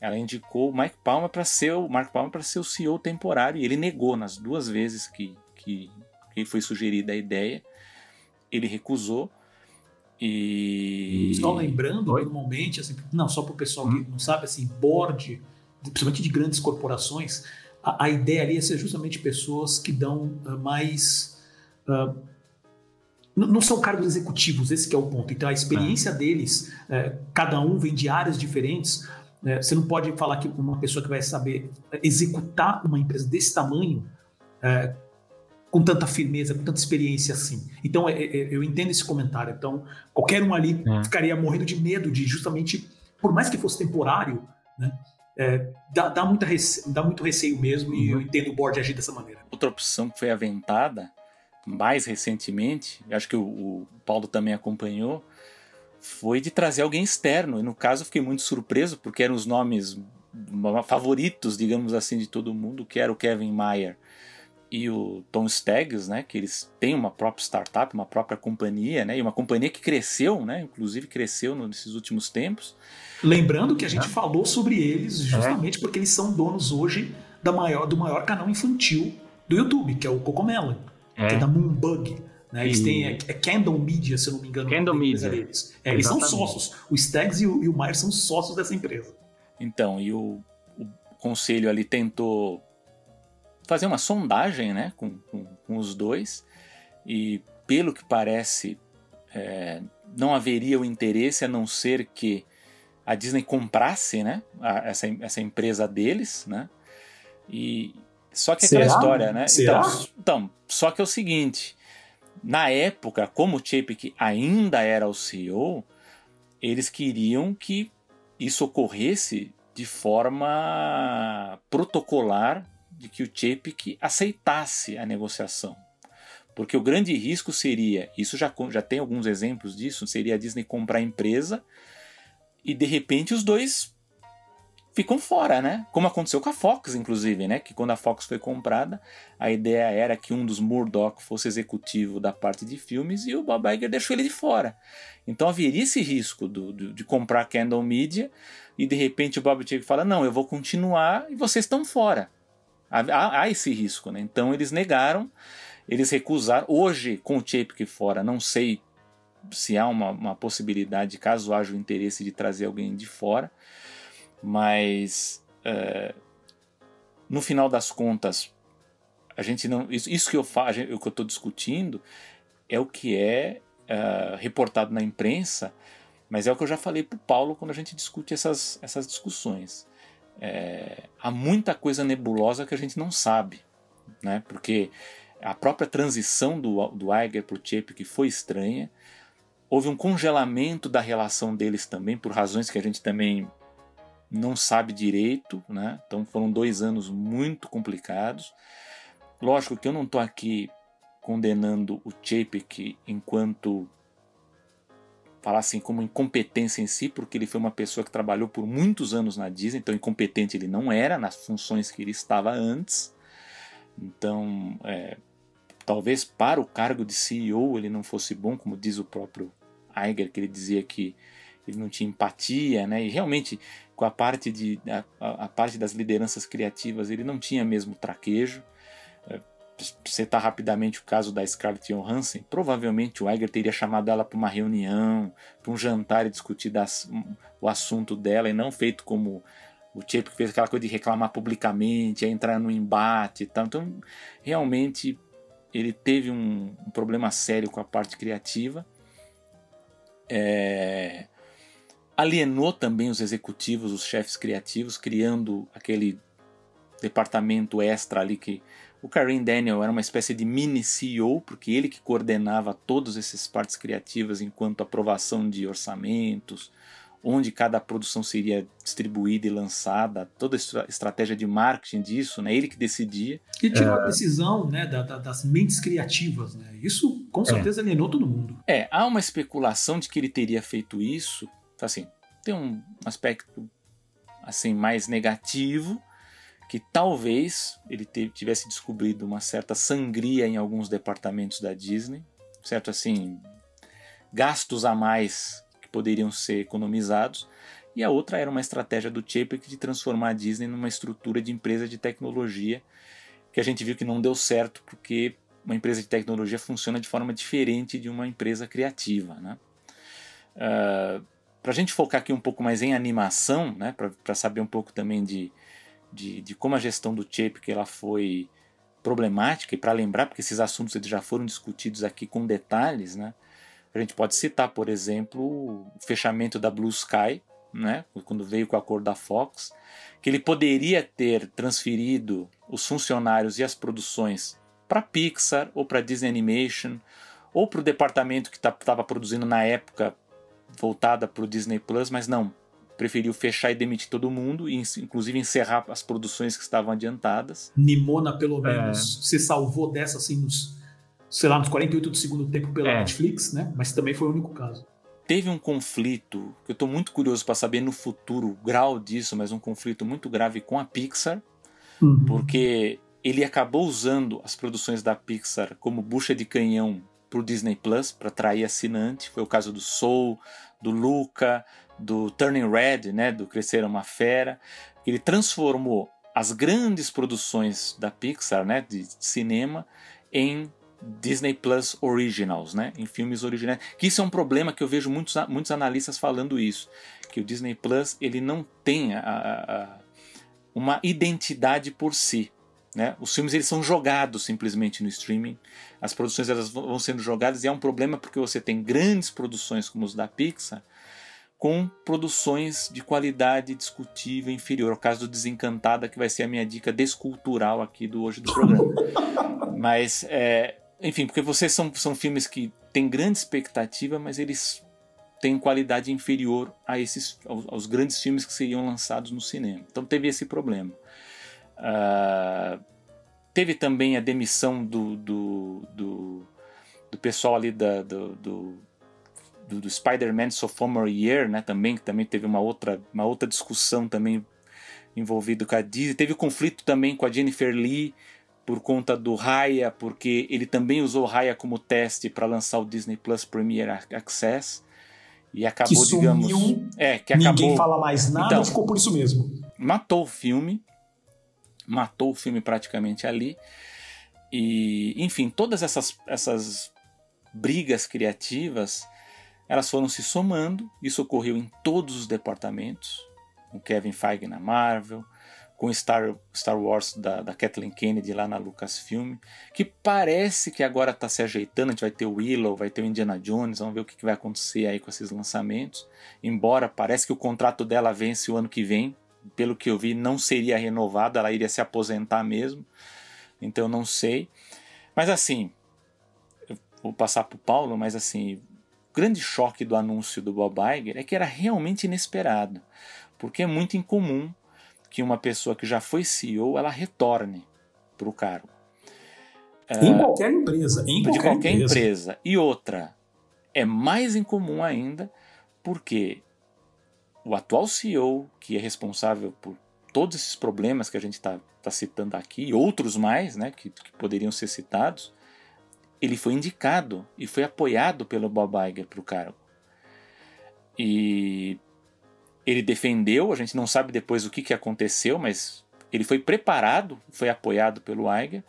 Ela indicou o Mike Palmer para ser o Mark Palmer para ser o CEO temporário e ele negou nas duas vezes que, que, que foi sugerida a ideia. Ele recusou. E só lembrando, Oi? normalmente, assim, não só para o pessoal que hum? não sabe, assim, board, principalmente de grandes corporações, a, a ideia ali é ser justamente pessoas que dão uh, mais Uh, não são cargos executivos, esse é o ponto. Então a experiência é. deles, é, cada um vem de áreas diferentes. É, você não pode falar que uma pessoa que vai saber executar uma empresa desse tamanho é, com tanta firmeza, com tanta experiência assim. Então é, é, eu entendo esse comentário. Então qualquer um ali ficaria morrendo de medo de justamente, por mais que fosse temporário, né, dá, dá, muita rece... dá muito receio mesmo uhum. e eu entendo o board agir dessa maneira. Outra opção que foi aventada mais recentemente, acho que o, o, Paulo também acompanhou, foi de trazer alguém externo. E no caso eu fiquei muito surpreso, porque eram os nomes favoritos, digamos assim, de todo mundo, que era o Kevin Mayer e o Tom Staggs, né, que eles têm uma própria startup, uma própria companhia, né, e uma companhia que cresceu, né, inclusive cresceu nesses últimos tempos. Lembrando que a gente é. falou sobre eles justamente é. porque eles são donos hoje da maior, do maior canal infantil do YouTube, que é o Cocomelo é. que é da Moonbug. Né? Eles e... têm é, é Candle Media, se eu não me engano. Candle Media. Deles. É, eles são sócios. O Stags e o, e o Myers são sócios dessa empresa. Então, e o, o conselho ali tentou fazer uma sondagem né, com, com, com os dois, e pelo que parece, é, não haveria o interesse a não ser que a Disney comprasse né, a, essa, essa empresa deles, né? E só que aquela história, né? Será? Então, então, só que é o seguinte, na época, como o Chapek ainda era o CEO, eles queriam que isso ocorresse de forma protocolar de que o Chapek aceitasse a negociação. Porque o grande risco seria, isso já, já tem alguns exemplos disso, seria a Disney comprar a empresa e de repente os dois ficam fora, né? Como aconteceu com a Fox, inclusive, né? Que quando a Fox foi comprada, a ideia era que um dos Murdoch fosse executivo da parte de filmes e o Bob Iger deixou ele de fora. Então haveria esse risco do, do de comprar Candle Media e de repente o Bob Chapek fala: não, eu vou continuar e vocês estão fora. Há, há, há esse risco, né? Então eles negaram, eles recusaram. Hoje, com o Chapek fora, não sei se há uma, uma possibilidade, caso haja o interesse de trazer alguém de fora mas é, no final das contas a gente não isso, isso que eu faço o que eu estou discutindo é o que é, é, reportado na imprensa mas é o que eu já falei para o Paulo quando a gente discute essas, essas discussões. É, há muita coisa nebulosa que a gente não sabe né? Porque a própria transição do, do Iger para o Chip que foi estranha houve um congelamento da relação deles também por razões que a gente também não sabe direito, né? Então foram dois anos muito complicados. Lógico que eu não estou aqui condenando o Chapek enquanto falar assim como incompetência em si, porque ele foi uma pessoa que trabalhou por muitos anos na Disney, então incompetente ele não era nas funções que ele estava antes. Então, é, talvez para o cargo de CEO ele não fosse bom, como diz o próprio Iger, que ele dizia que ele não tinha empatia, né? E realmente com a parte de a, a parte das lideranças criativas ele não tinha mesmo traquejo. É, citar rapidamente o caso da Scarlett Johansson, provavelmente o Iger teria chamado ela para uma reunião, para um jantar e discutir das, o assunto dela e não feito como o Chip que fez aquela coisa de reclamar publicamente, entrar no embate e tal. Então, realmente ele teve um, um problema sério com a parte criativa. É, alienou também os executivos, os chefes criativos, criando aquele departamento extra ali que o Karim Daniel era uma espécie de mini CEO, porque ele que coordenava todas essas partes criativas enquanto aprovação de orçamentos, onde cada produção seria distribuída e lançada, toda a estratégia de marketing disso, né? ele que decidia. E tirou é... a decisão né, da, da, das mentes criativas. Né? Isso com é. certeza é. alienou todo mundo. É, há uma especulação de que ele teria feito isso então, assim, tem um aspecto assim mais negativo que talvez ele tivesse descobrido uma certa sangria em alguns departamentos da Disney, certo assim, gastos a mais que poderiam ser economizados, e a outra era uma estratégia do Chapek de transformar a Disney numa estrutura de empresa de tecnologia, que a gente viu que não deu certo porque uma empresa de tecnologia funciona de forma diferente de uma empresa criativa, né? Uh, para a gente focar aqui um pouco mais em animação, né, para saber um pouco também de, de, de, como a gestão do chip que ela foi problemática e para lembrar, porque esses assuntos eles já foram discutidos aqui com detalhes, né, a gente pode citar, por exemplo, o fechamento da Blue Sky, né, quando veio com o acordo da Fox, que ele poderia ter transferido os funcionários e as produções para Pixar ou para Disney Animation ou para o departamento que estava produzindo na época voltada para o Disney Plus, mas não. Preferiu fechar e demitir todo mundo, e inclusive encerrar as produções que estavam adiantadas. Nimona, pelo é. menos, é. se salvou dessa assim nos, sei lá, nos 48 do segundo tempo pela é. Netflix, né? Mas também foi o único caso. Teve um conflito, que eu estou muito curioso para saber no futuro o grau disso, mas um conflito muito grave com a Pixar, uhum. porque ele acabou usando as produções da Pixar como bucha de canhão para o Disney Plus para atrair assinante. Foi o caso do Soul, do Luca, do Turning Red, né, do Crescer uma Fera. Ele transformou as grandes produções da Pixar, né, de cinema, em Disney Plus Originals, né, em filmes originais. Que isso é um problema que eu vejo muitos, muitos analistas falando isso, que o Disney Plus ele não tem a, a, uma identidade por si. Né? Os filmes eles são jogados simplesmente no streaming. As produções elas vão sendo jogadas e é um problema porque você tem grandes produções como os da Pixar com produções de qualidade discutível inferior. O caso do Desencantada, que vai ser a minha dica descultural aqui do hoje do programa. mas, é, enfim, porque vocês são, são filmes que têm grande expectativa, mas eles têm qualidade inferior a esses, aos, aos grandes filmes que seriam lançados no cinema. Então teve esse problema. Uh, teve também a demissão do, do, do, do pessoal ali da, do, do, do Spider-Man Sophomore Year, né, também, que também teve uma outra, uma outra discussão também envolvido com a Disney. Teve conflito também com a Jennifer Lee por conta do Raya, porque ele também usou o Raya como teste para lançar o Disney Plus Premier Access. E acabou, que digamos. É, que acabou. Ninguém fala mais nada, então, ficou por isso mesmo. Matou o filme matou o filme praticamente ali. E, enfim, todas essas, essas brigas criativas elas foram se somando. Isso ocorreu em todos os departamentos, com Kevin Feige na Marvel, com Star, Star Wars da, da Kathleen Kennedy lá na Lucasfilm, que parece que agora está se ajeitando. A gente vai ter o Willow, vai ter o Indiana Jones, vamos ver o que, que vai acontecer aí com esses lançamentos. Embora parece que o contrato dela vence o ano que vem, pelo que eu vi, não seria renovada, ela iria se aposentar mesmo. Então eu não sei. Mas assim, eu vou passar para o Paulo, mas assim, o grande choque do anúncio do Bob Iger é que era realmente inesperado. Porque é muito incomum que uma pessoa que já foi CEO ela retorne para o cargo. Em uh, qualquer empresa. Em de qualquer, qualquer empresa. empresa. E outra, é mais incomum ainda porque o atual CEO, que é responsável por todos esses problemas que a gente está tá citando aqui, e outros mais né, que, que, poderiam ser citados, ele foi indicado e foi apoiado pelo Bob Iger para o cargo. E ele defendeu, a gente não sabe depois o que, que aconteceu, mas ele foi preparado, foi apoiado pelo Iger,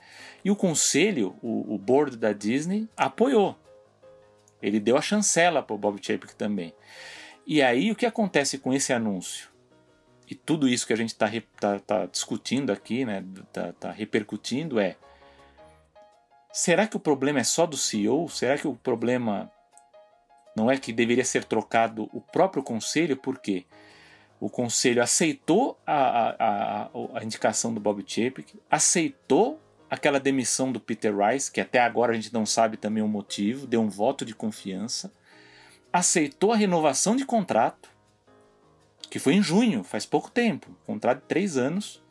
e o conselho, o, o board da Disney, apoiou. Ele deu a chancela para o Bob Chapek também. E aí o que acontece com esse anúncio? E tudo isso que a gente está tá, tá discutindo aqui, né, tá, tá repercutindo é será que o problema é só do CEO? Será que o problema não é que deveria ser trocado o próprio conselho? Por quê? O conselho aceitou a, a, a, a indicação do Bob Chapek, aceitou aquela demissão do Peter Rice, que até agora a gente não sabe também o motivo, deu um voto de confiança aceitou a renovação de contrato, que foi em junho, faz pouco tempo, contrato de três anos,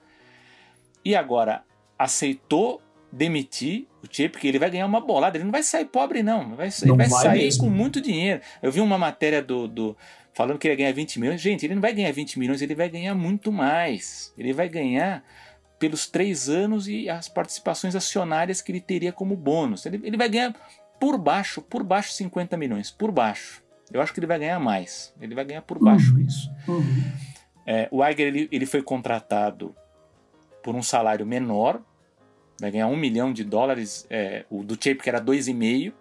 e agora aceitou demitir o Tchê, porque ele vai ganhar uma bolada, ele não vai sair pobre não, vai, não ele vai, vai sair mesmo. com muito dinheiro. Eu vi uma matéria do, do falando que ele ia ganhar 20 milhões, gente, ele não vai ganhar 20 milhões, ele vai ganhar muito mais, ele vai ganhar pelos três anos e as participações acionárias que ele teria como bônus, ele, ele vai ganhar por baixo, por baixo 50 milhões, por baixo. Eu acho que ele vai ganhar mais. Ele vai ganhar por baixo uhum. isso. Uhum. É, o Iger ele, ele foi contratado por um salário menor, vai ganhar um milhão de dólares. É, o do Chape que era dois e meio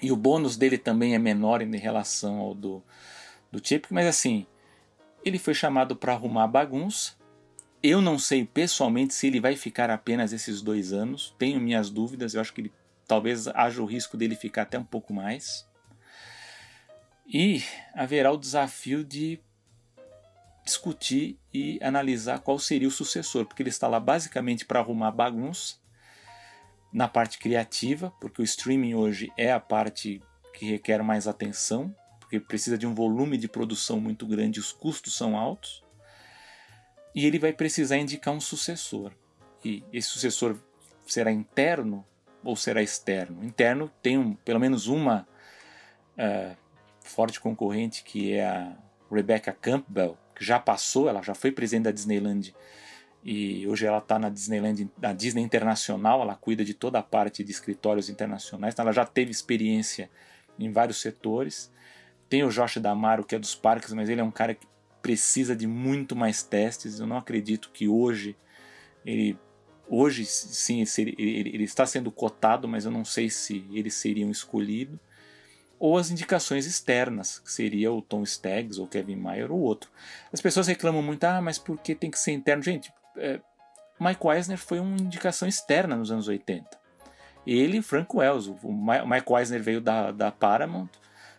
e o bônus dele também é menor em relação ao do do Chape, mas assim ele foi chamado para arrumar bagunça. Eu não sei pessoalmente se ele vai ficar apenas esses dois anos. Tenho minhas dúvidas. Eu acho que ele, talvez haja o risco dele ficar até um pouco mais. E haverá o desafio de discutir e analisar qual seria o sucessor, porque ele está lá basicamente para arrumar bagunça na parte criativa, porque o streaming hoje é a parte que requer mais atenção, porque precisa de um volume de produção muito grande, os custos são altos. E ele vai precisar indicar um sucessor. E esse sucessor será interno ou será externo? Interno tem um, pelo menos uma uh, forte concorrente que é a Rebecca Campbell, que já passou, ela já foi presidente da Disneyland e hoje ela está na Disneyland, na Disney Internacional, ela cuida de toda a parte de escritórios internacionais, então ela já teve experiência em vários setores. Tem o Josh Damaro, que é dos parques, mas ele é um cara que precisa de muito mais testes. Eu não acredito que hoje ele hoje sim ele, ele, está sendo cotado, mas eu não sei se ele seria um escolhido ou as indicações externas, que seria o Tom Staggs ou Kevin Mayer ou outro. As pessoas reclamam muito, ah, mas por que tem que ser interno? Gente, é, Mike Eisner foi uma indicação externa nos anos 80. Ele e Frank Wells. O Mike Eisner veio da, da Paramount,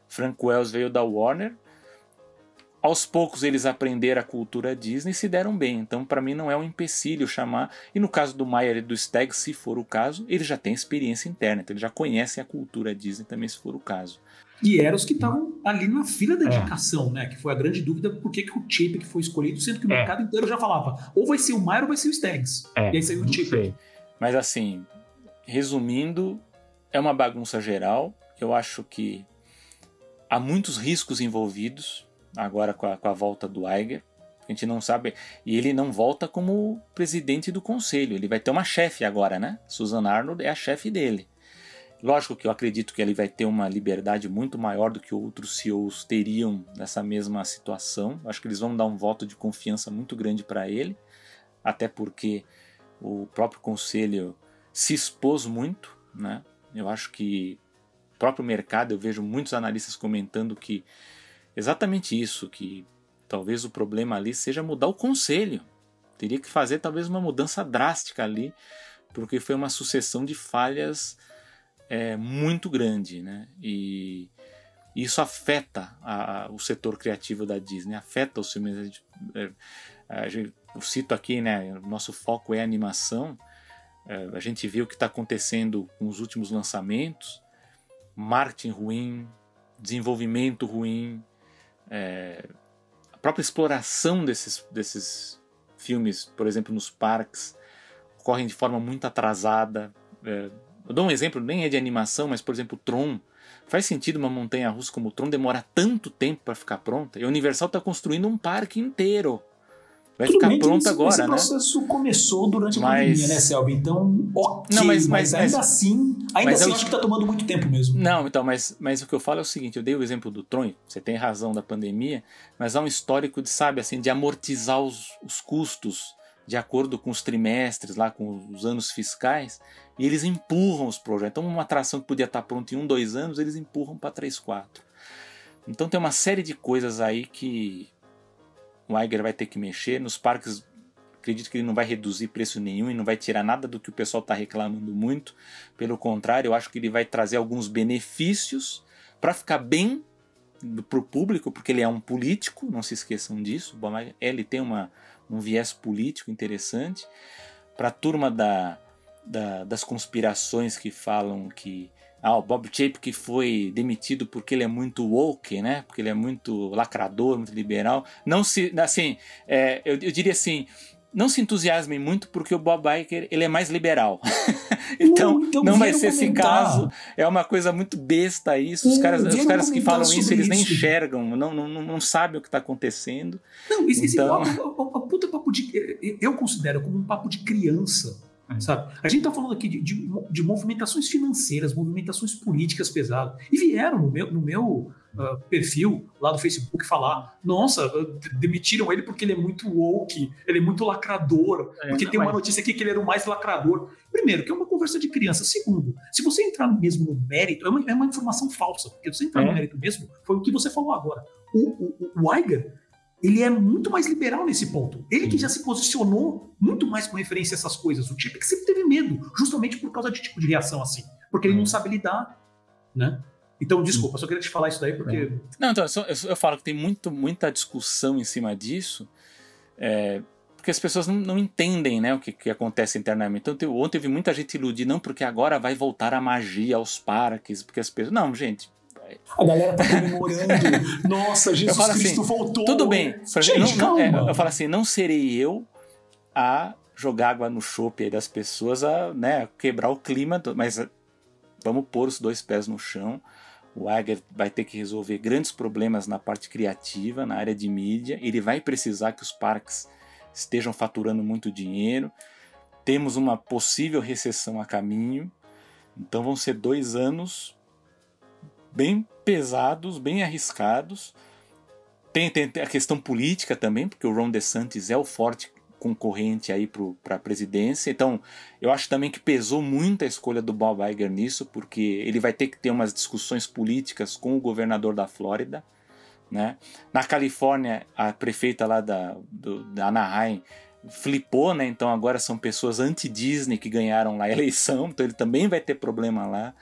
Frank Wells veio da Warner. Aos poucos eles aprenderam a cultura Disney e se deram bem. Então, para mim, não é um empecilho chamar. E no caso do Mayer e do Steg, se for o caso, ele já tem experiência interna, então eles já conhecem a cultura Disney também, se for o caso. E eram os que estavam ali na fila da é. indicação, é. né? Que foi a grande dúvida por que, que o Chip que foi escolhido, sendo que o é. mercado inteiro já falava ou vai ser o Mayer ou vai ser o Stags. É. E aí saiu o Chip. Mas assim, resumindo, é uma bagunça geral. Eu acho que há muitos riscos envolvidos agora com a, com a volta do Iger. A gente não sabe. E ele não volta como presidente do conselho. Ele vai ter uma chefe agora, né? Susan Arnold é a chefe dele. Lógico que eu acredito que ele vai ter uma liberdade muito maior do que outros CEOs teriam nessa mesma situação. Acho que eles vão dar um voto de confiança muito grande para ele, até porque o próprio conselho se expôs muito, né? Eu acho que o próprio mercado, eu vejo muitos analistas comentando que exatamente isso, que talvez o problema ali seja mudar o conselho. Teria que fazer talvez uma mudança drástica ali, porque foi uma sucessão de falhas é muito grande, né? E isso afeta a, o setor criativo da Disney, afeta os filmes. É, eu cito aqui, né? Nosso foco é animação. É, a gente viu o que está acontecendo com os últimos lançamentos, marketing ruim, desenvolvimento ruim, é, a própria exploração desses, desses filmes, por exemplo, nos parques, ocorrem de forma muito atrasada. É, eu dou um exemplo, nem é de animação, mas por exemplo, Tron. Faz sentido uma montanha russa como o Tron demorar tanto tempo para ficar pronta? E a Universal está construindo um parque inteiro. Vai Tudo ficar bem, pronto agora, esse né? Esse processo começou durante a mas... pandemia, né, Selby? Então, ok, não, mas, mas, mas ainda assim, ainda assim eu acho que está tomando muito tempo mesmo. Não, então, mas, mas o que eu falo é o seguinte, eu dei o exemplo do Tron, você tem razão da pandemia, mas há um histórico de, sabe, assim, de amortizar os, os custos de acordo com os trimestres, lá com os anos fiscais, e eles empurram os projetos. Então, uma atração que podia estar pronta em um, dois anos, eles empurram para três, quatro. Então, tem uma série de coisas aí que o Iger vai ter que mexer. Nos parques, acredito que ele não vai reduzir preço nenhum e não vai tirar nada do que o pessoal está reclamando muito. Pelo contrário, eu acho que ele vai trazer alguns benefícios para ficar bem para o público, porque ele é um político, não se esqueçam disso. Ele tem uma, um viés político interessante. Para a turma da, da, das conspirações que falam que ah, o Bob Chapek foi demitido porque ele é muito woke, né? Porque ele é muito lacrador, muito liberal. Não se, assim, é, eu, eu diria assim, não se entusiasmem muito porque o Bob Iger ele é mais liberal. então, não, então não vai ser comentar. esse caso. É uma coisa muito besta isso. Os caras, os caras que falam isso, eles isso. nem enxergam, não, não, não sabem o que está acontecendo. Não, esse, então... esse, a, puta papo de. Eu considero como um papo de criança. É. Sabe? A gente está falando aqui de, de, de, movimentações financeiras, movimentações políticas pesadas. E vieram no meu, no meu uh, perfil lá do Facebook falar: nossa, demitiram ele porque ele é muito woke, ele é muito lacrador, é, porque tem uma notícia aqui que ele era o mais lacrador. Primeiro, que é uma conversa de criança. Segundo, se você entrar mesmo no mérito, é uma, é uma informação falsa, porque se você entrar é. no mérito mesmo, foi o que você falou agora. O, o, o Weiger ele é muito mais liberal nesse ponto. Ele que já se posicionou muito mais com referência a essas coisas. O tipo que sempre teve medo, justamente por causa de tipo de reação assim. Porque ele não uhum. sabe lidar, né? Então, desculpa, só queria te falar isso daí porque. Não, então, eu, eu falo que tem muito, muita discussão em cima disso, é, porque as pessoas não, não, entendem né, o que, que acontece internamente. Então, ontem teve muita gente iludir, não, porque agora vai voltar a magia aos parques, porque as pessoas. Não, gente, a galera tá comemorando. Nossa, Jesus assim, Cristo voltou. Tudo bem. Gente, não, não, é, eu falo assim, não serei eu a jogar água no chope das pessoas, a né, quebrar o clima, mas vamos pôr os dois pés no chão. O Ager vai ter que resolver grandes problemas na parte criativa, na área de mídia. Ele vai precisar que os parques estejam faturando muito dinheiro. Temos uma possível recessão a caminho. Então vão ser dois anos bem pesados, bem arriscados. Tem, tem, a questão política também, porque o Ron DeSantis é o forte concorrente aí para a presidência. Então, eu acho também que pesou muito a escolha do Bob Iger nisso, porque ele vai ter que ter umas discussões políticas com o governador da Flórida. Né? Na Califórnia, a prefeita lá da, do, da Anaheim flipou, né? Então agora são pessoas anti-Disney que ganharam lá a eleição, então ele também vai ter problema lá.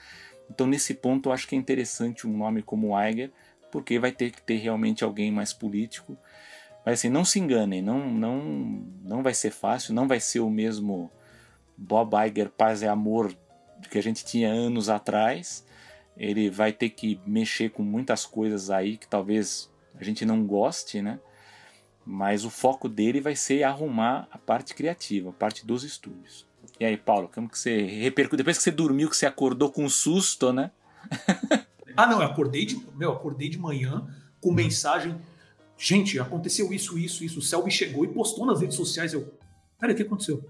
Então nesse ponto eu acho que é interessante um nome como Iger, porque vai ter que ter realmente alguém mais político. Mas assim, não se enganem, não, não, não vai ser fácil, não vai ser o mesmo Bob Iger paz e amor que a gente tinha anos atrás. Ele vai ter que mexer com muitas coisas aí que talvez a gente não goste, né? Mas o foco dele vai ser arrumar a parte criativa, a parte dos estúdios. E aí, Paulo, como que você repercutiu? Depois que você dormiu, que você acordou com um susto, né? ah, não, eu acordei de, meu, acordei de manhã com mensagem. Gente, aconteceu isso, isso, isso. O Selby chegou e postou nas redes sociais. Eu, cara, o que aconteceu?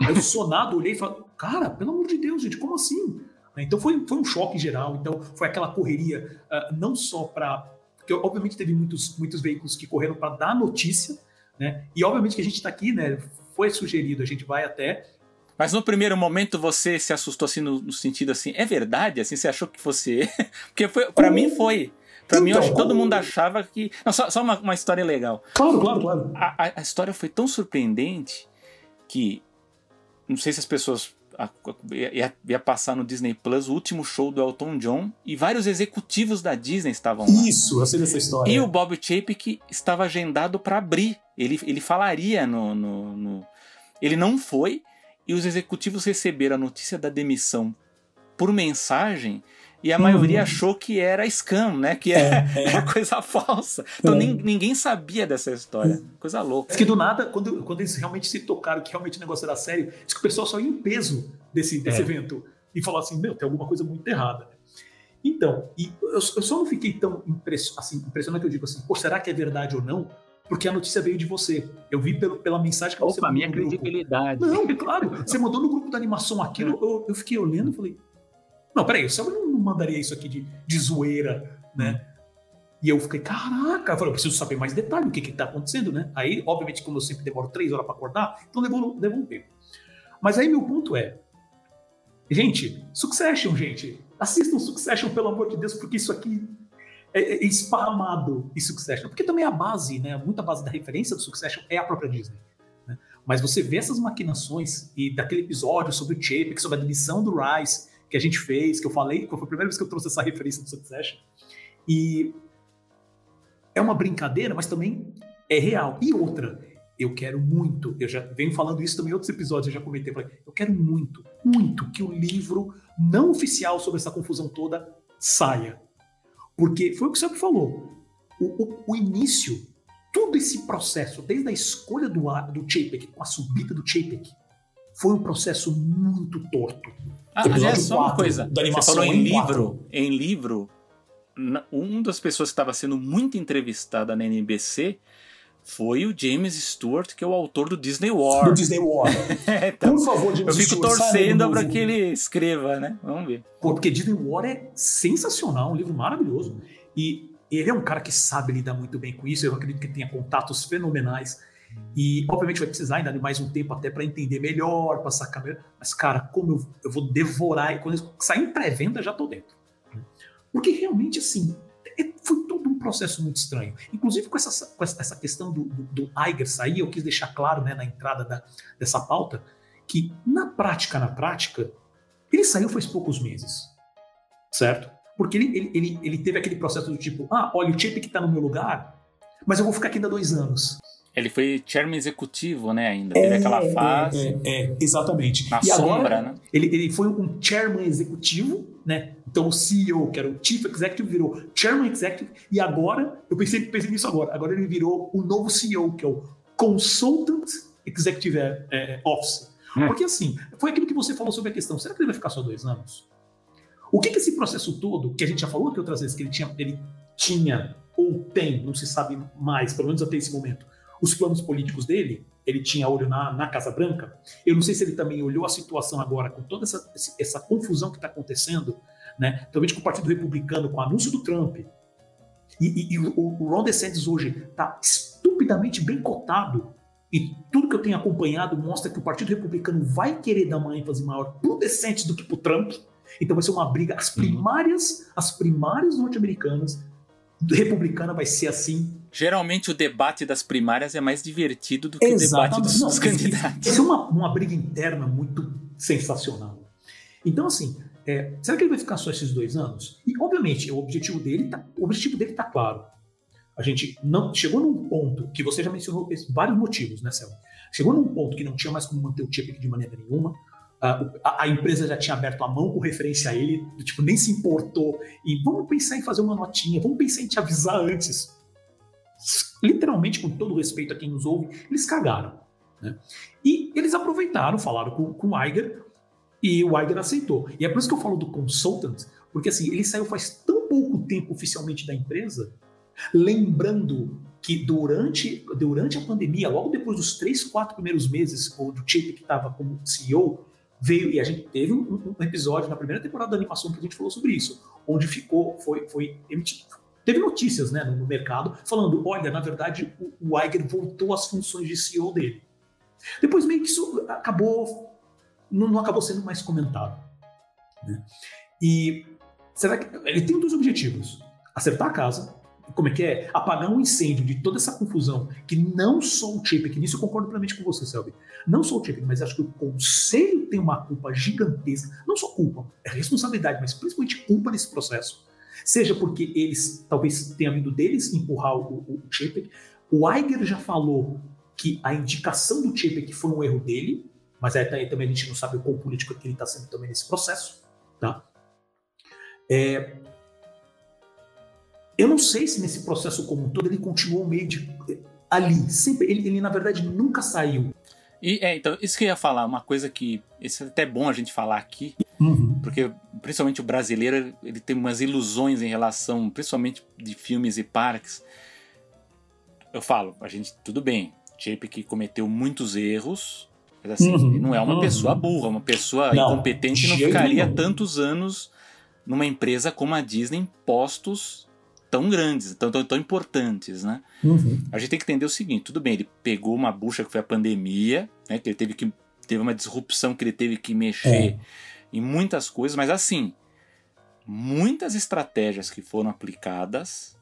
Aí eu sonado, olhei e falei, cara, pelo amor de Deus, gente, como assim? Então foi, foi um choque geral. Então foi aquela correria, uh, não só para porque obviamente teve muitos, muitos veículos que correram para dar notícia, né? E obviamente que a gente está aqui, né? Foi sugerido, a gente vai até. Mas no primeiro momento você se assustou assim no, no sentido assim, é verdade? Assim, você achou que fosse. Porque foi, para mim foi. Pra então, mim, eu acho que todo mundo achava que. Não, só, só uma, uma história legal. Claro, claro, claro. A, a, a história foi tão surpreendente que. Não sei se as pessoas ia, ia, passar no Disney Plus o último show do Elton John e vários executivos da Disney estavam lá. Isso, eu sei dessa história. E o Bob Chapek estava agendado para abrir. Ele, ele falaria no, no, no. Ele não foi e os executivos receberam a notícia da demissão por mensagem e a uhum. maioria achou que era scam, né? Que era, é, é. coisa falsa. Então é. nem, ninguém sabia dessa história. Coisa louca. Diz que do nada, quando, quando eles realmente se tocaram que realmente o negócio era sério, diz que o pessoal saiu em peso desse, desse é. evento. E falou assim: meu, tem alguma coisa muito errada. Então, e eu, eu só não fiquei tão impressionado, assim, impressionado que eu digo assim, pô, será que é verdade ou não? Porque a notícia veio de você. Eu vi pelo, pela mensagem que Opa, você mandou. minha credibilidade. Não, claro. Você mandou no grupo da animação aquilo, eu, eu fiquei olhando e falei, não, peraí, o Selma não mandaria isso aqui de, de zoeira, né? E eu fiquei, caraca, eu falei, eu preciso saber mais detalhes do que está acontecendo, né? Aí, obviamente, como eu sempre demoro três horas para acordar, então levou, levou um tempo. Mas aí meu ponto é, gente, Succession, gente, assistam Succession, pelo amor de Deus, porque isso aqui é, é esparramado em Succession. Porque também a base, né, muita base da referência do Succession é a própria Disney. Né? Mas você vê essas maquinações e daquele episódio sobre o Chapek, sobre a demissão do Rice, que a gente fez, que eu falei, que foi a primeira vez que eu trouxe essa referência do Succession. E é uma brincadeira, mas também é real. E outra, eu quero muito, eu já venho falando isso também em outros episódios, eu já comentei, falei, eu quero muito, muito que o livro não oficial sobre essa confusão toda saia. Porque foi o que o falou. O, o, o, início, todo esse processo, desde a escolha do, do Chapek, com a subida do Chapek, foi um processo muito torto. Ah, aliás, só uma coisa. Você falou em, em livro, em livro, uma das pessoas que estava sendo muito entrevistada na NBC foi o James Stewart, que é o autor do Disney War. Do Disney War. é, então, Por favor, James Eu fico Stewart, torcendo para que ele escreva, né? Vamos ver. Pô, porque Disney War é sensacional, um livro maravilhoso. E ele é um cara que sabe lidar muito bem com isso. Eu acredito que tenha contatos fenomenais. E, obviamente, vai precisar ainda de mais um tempo até para entender melhor, para sacar melhor. Mas, cara, como eu, eu vou devorar. E quando sair em pré-venda, já tô dentro. Porque realmente, assim, foi todo um processo muito estranho. Inclusive, com essa, com essa questão do, do, do Iger sair, eu quis deixar claro né, na entrada da, dessa pauta que, na prática, na prática, ele saiu faz poucos meses. Certo? Porque ele, ele, ele, ele teve aquele processo do tipo: ah, olha, o chip que está no meu lugar, mas eu vou ficar aqui ainda dois anos. Ele foi chairman executivo, né, ainda. Teve é, aquela fase. É, é, exatamente. Na e sombra, agora, né? Ele, ele foi um chairman executivo, né? Então o CEO, que era o Chief Executive, virou Chairman Executive. E agora, eu pensei, pensei nisso agora, agora ele virou o novo CEO, que é o Consultant Executive é, é, Officer. Hum. Porque assim, foi aquilo que você falou sobre a questão: será que ele vai ficar só dois anos? O que, que esse processo todo, que a gente já falou aqui outras vezes, que ele tinha, ele tinha ou tem, não se sabe mais, pelo menos até esse momento, os planos políticos dele, ele tinha olho na, na Casa Branca. Eu não sei se ele também olhou a situação agora com toda essa, essa confusão que está acontecendo, né? Principalmente com o Partido Republicano, com o anúncio do Trump. E, e, e o, o Ron DeSantis hoje está estupidamente bem cotado. E tudo que eu tenho acompanhado mostra que o Partido Republicano vai querer dar uma ênfase maior para o DeSantis do que para o Trump. Então vai ser uma briga. As uhum. primárias, as primárias norte-americanas republicana vai ser assim Geralmente o debate das primárias é mais divertido do que Exatamente. o debate dos, Não, candidatos. Isso é uma, uma briga interna muito sensacional. Então, assim, é, será que ele vai ficar só esses dois anos? E, obviamente, o objetivo dele tá, o objetivo dele está claro. A gente não chegou num ponto que você já mencionou vários motivos, né, Céu? Chegou num ponto que não tinha mais como manter o chip de maneira nenhuma. A, a, empresa já tinha aberto a mão com referência a ele, tipo, nem se importou. E vamos pensar em fazer uma notinha, vamos pensar em te avisar antes. Literalmente, com todo respeito a quem nos ouve, eles cagaram. Né? E eles aproveitaram, falaram com, com o Iger, e o Iger aceitou. E é por isso que eu falo do consultant, porque assim, ele saiu faz tão pouco tempo oficialmente da empresa, lembrando que durante, durante a pandemia, logo depois dos três, quatro primeiros meses, do Chip que estava como CEO, veio, e a gente teve um, um, episódio na primeira temporada da animação que a gente falou sobre isso, onde ficou, foi, foi emitido, teve notícias né, no, mercado falando, olha, na verdade o, o Iger voltou às funções de CEO dele. Depois meio que isso acabou não, não acabou sendo mais comentado. Né? E será que ele tem dois objetivos: acertar a casa, como é que é? Apagar um incêndio de toda essa confusão, que não só o Chapek, nisso eu concordo plenamente com você, Selby, não só o Chapek, mas acho que o conselho tem uma culpa gigantesca, não só culpa, é responsabilidade, mas principalmente culpa nesse processo. Seja porque eles, talvez tenha vindo deles empurrar o, o, o Chapek, o Iger já falou que a indicação do Chapek foi um erro dele, mas aí também a gente não sabe o quão político que ele está sendo também nesse processo, tá? É, eu não sei se nesse processo como um todo ele continuou meio de ali, sempre ele, ele na verdade nunca saiu. E é, então isso que eu ia falar, uma coisa que isso é até bom a gente falar aqui, uhum. porque principalmente o brasileiro ele tem umas ilusões em relação, principalmente de filmes e parques. Eu falo, a gente tudo bem, Chip que cometeu muitos erros, mas assim, uhum, não é uma uhum. pessoa burra, uma pessoa não, incompetente não ficaria nenhum. tantos anos numa empresa como a Disney em postos tão grandes, tão, tão, tão importantes, né? Uhum. A gente tem que entender o seguinte, tudo bem, ele pegou uma bucha que foi a pandemia, né? Que ele teve que teve uma disrupção que ele teve que mexer é. Em muitas coisas, mas assim, muitas estratégias que foram aplicadas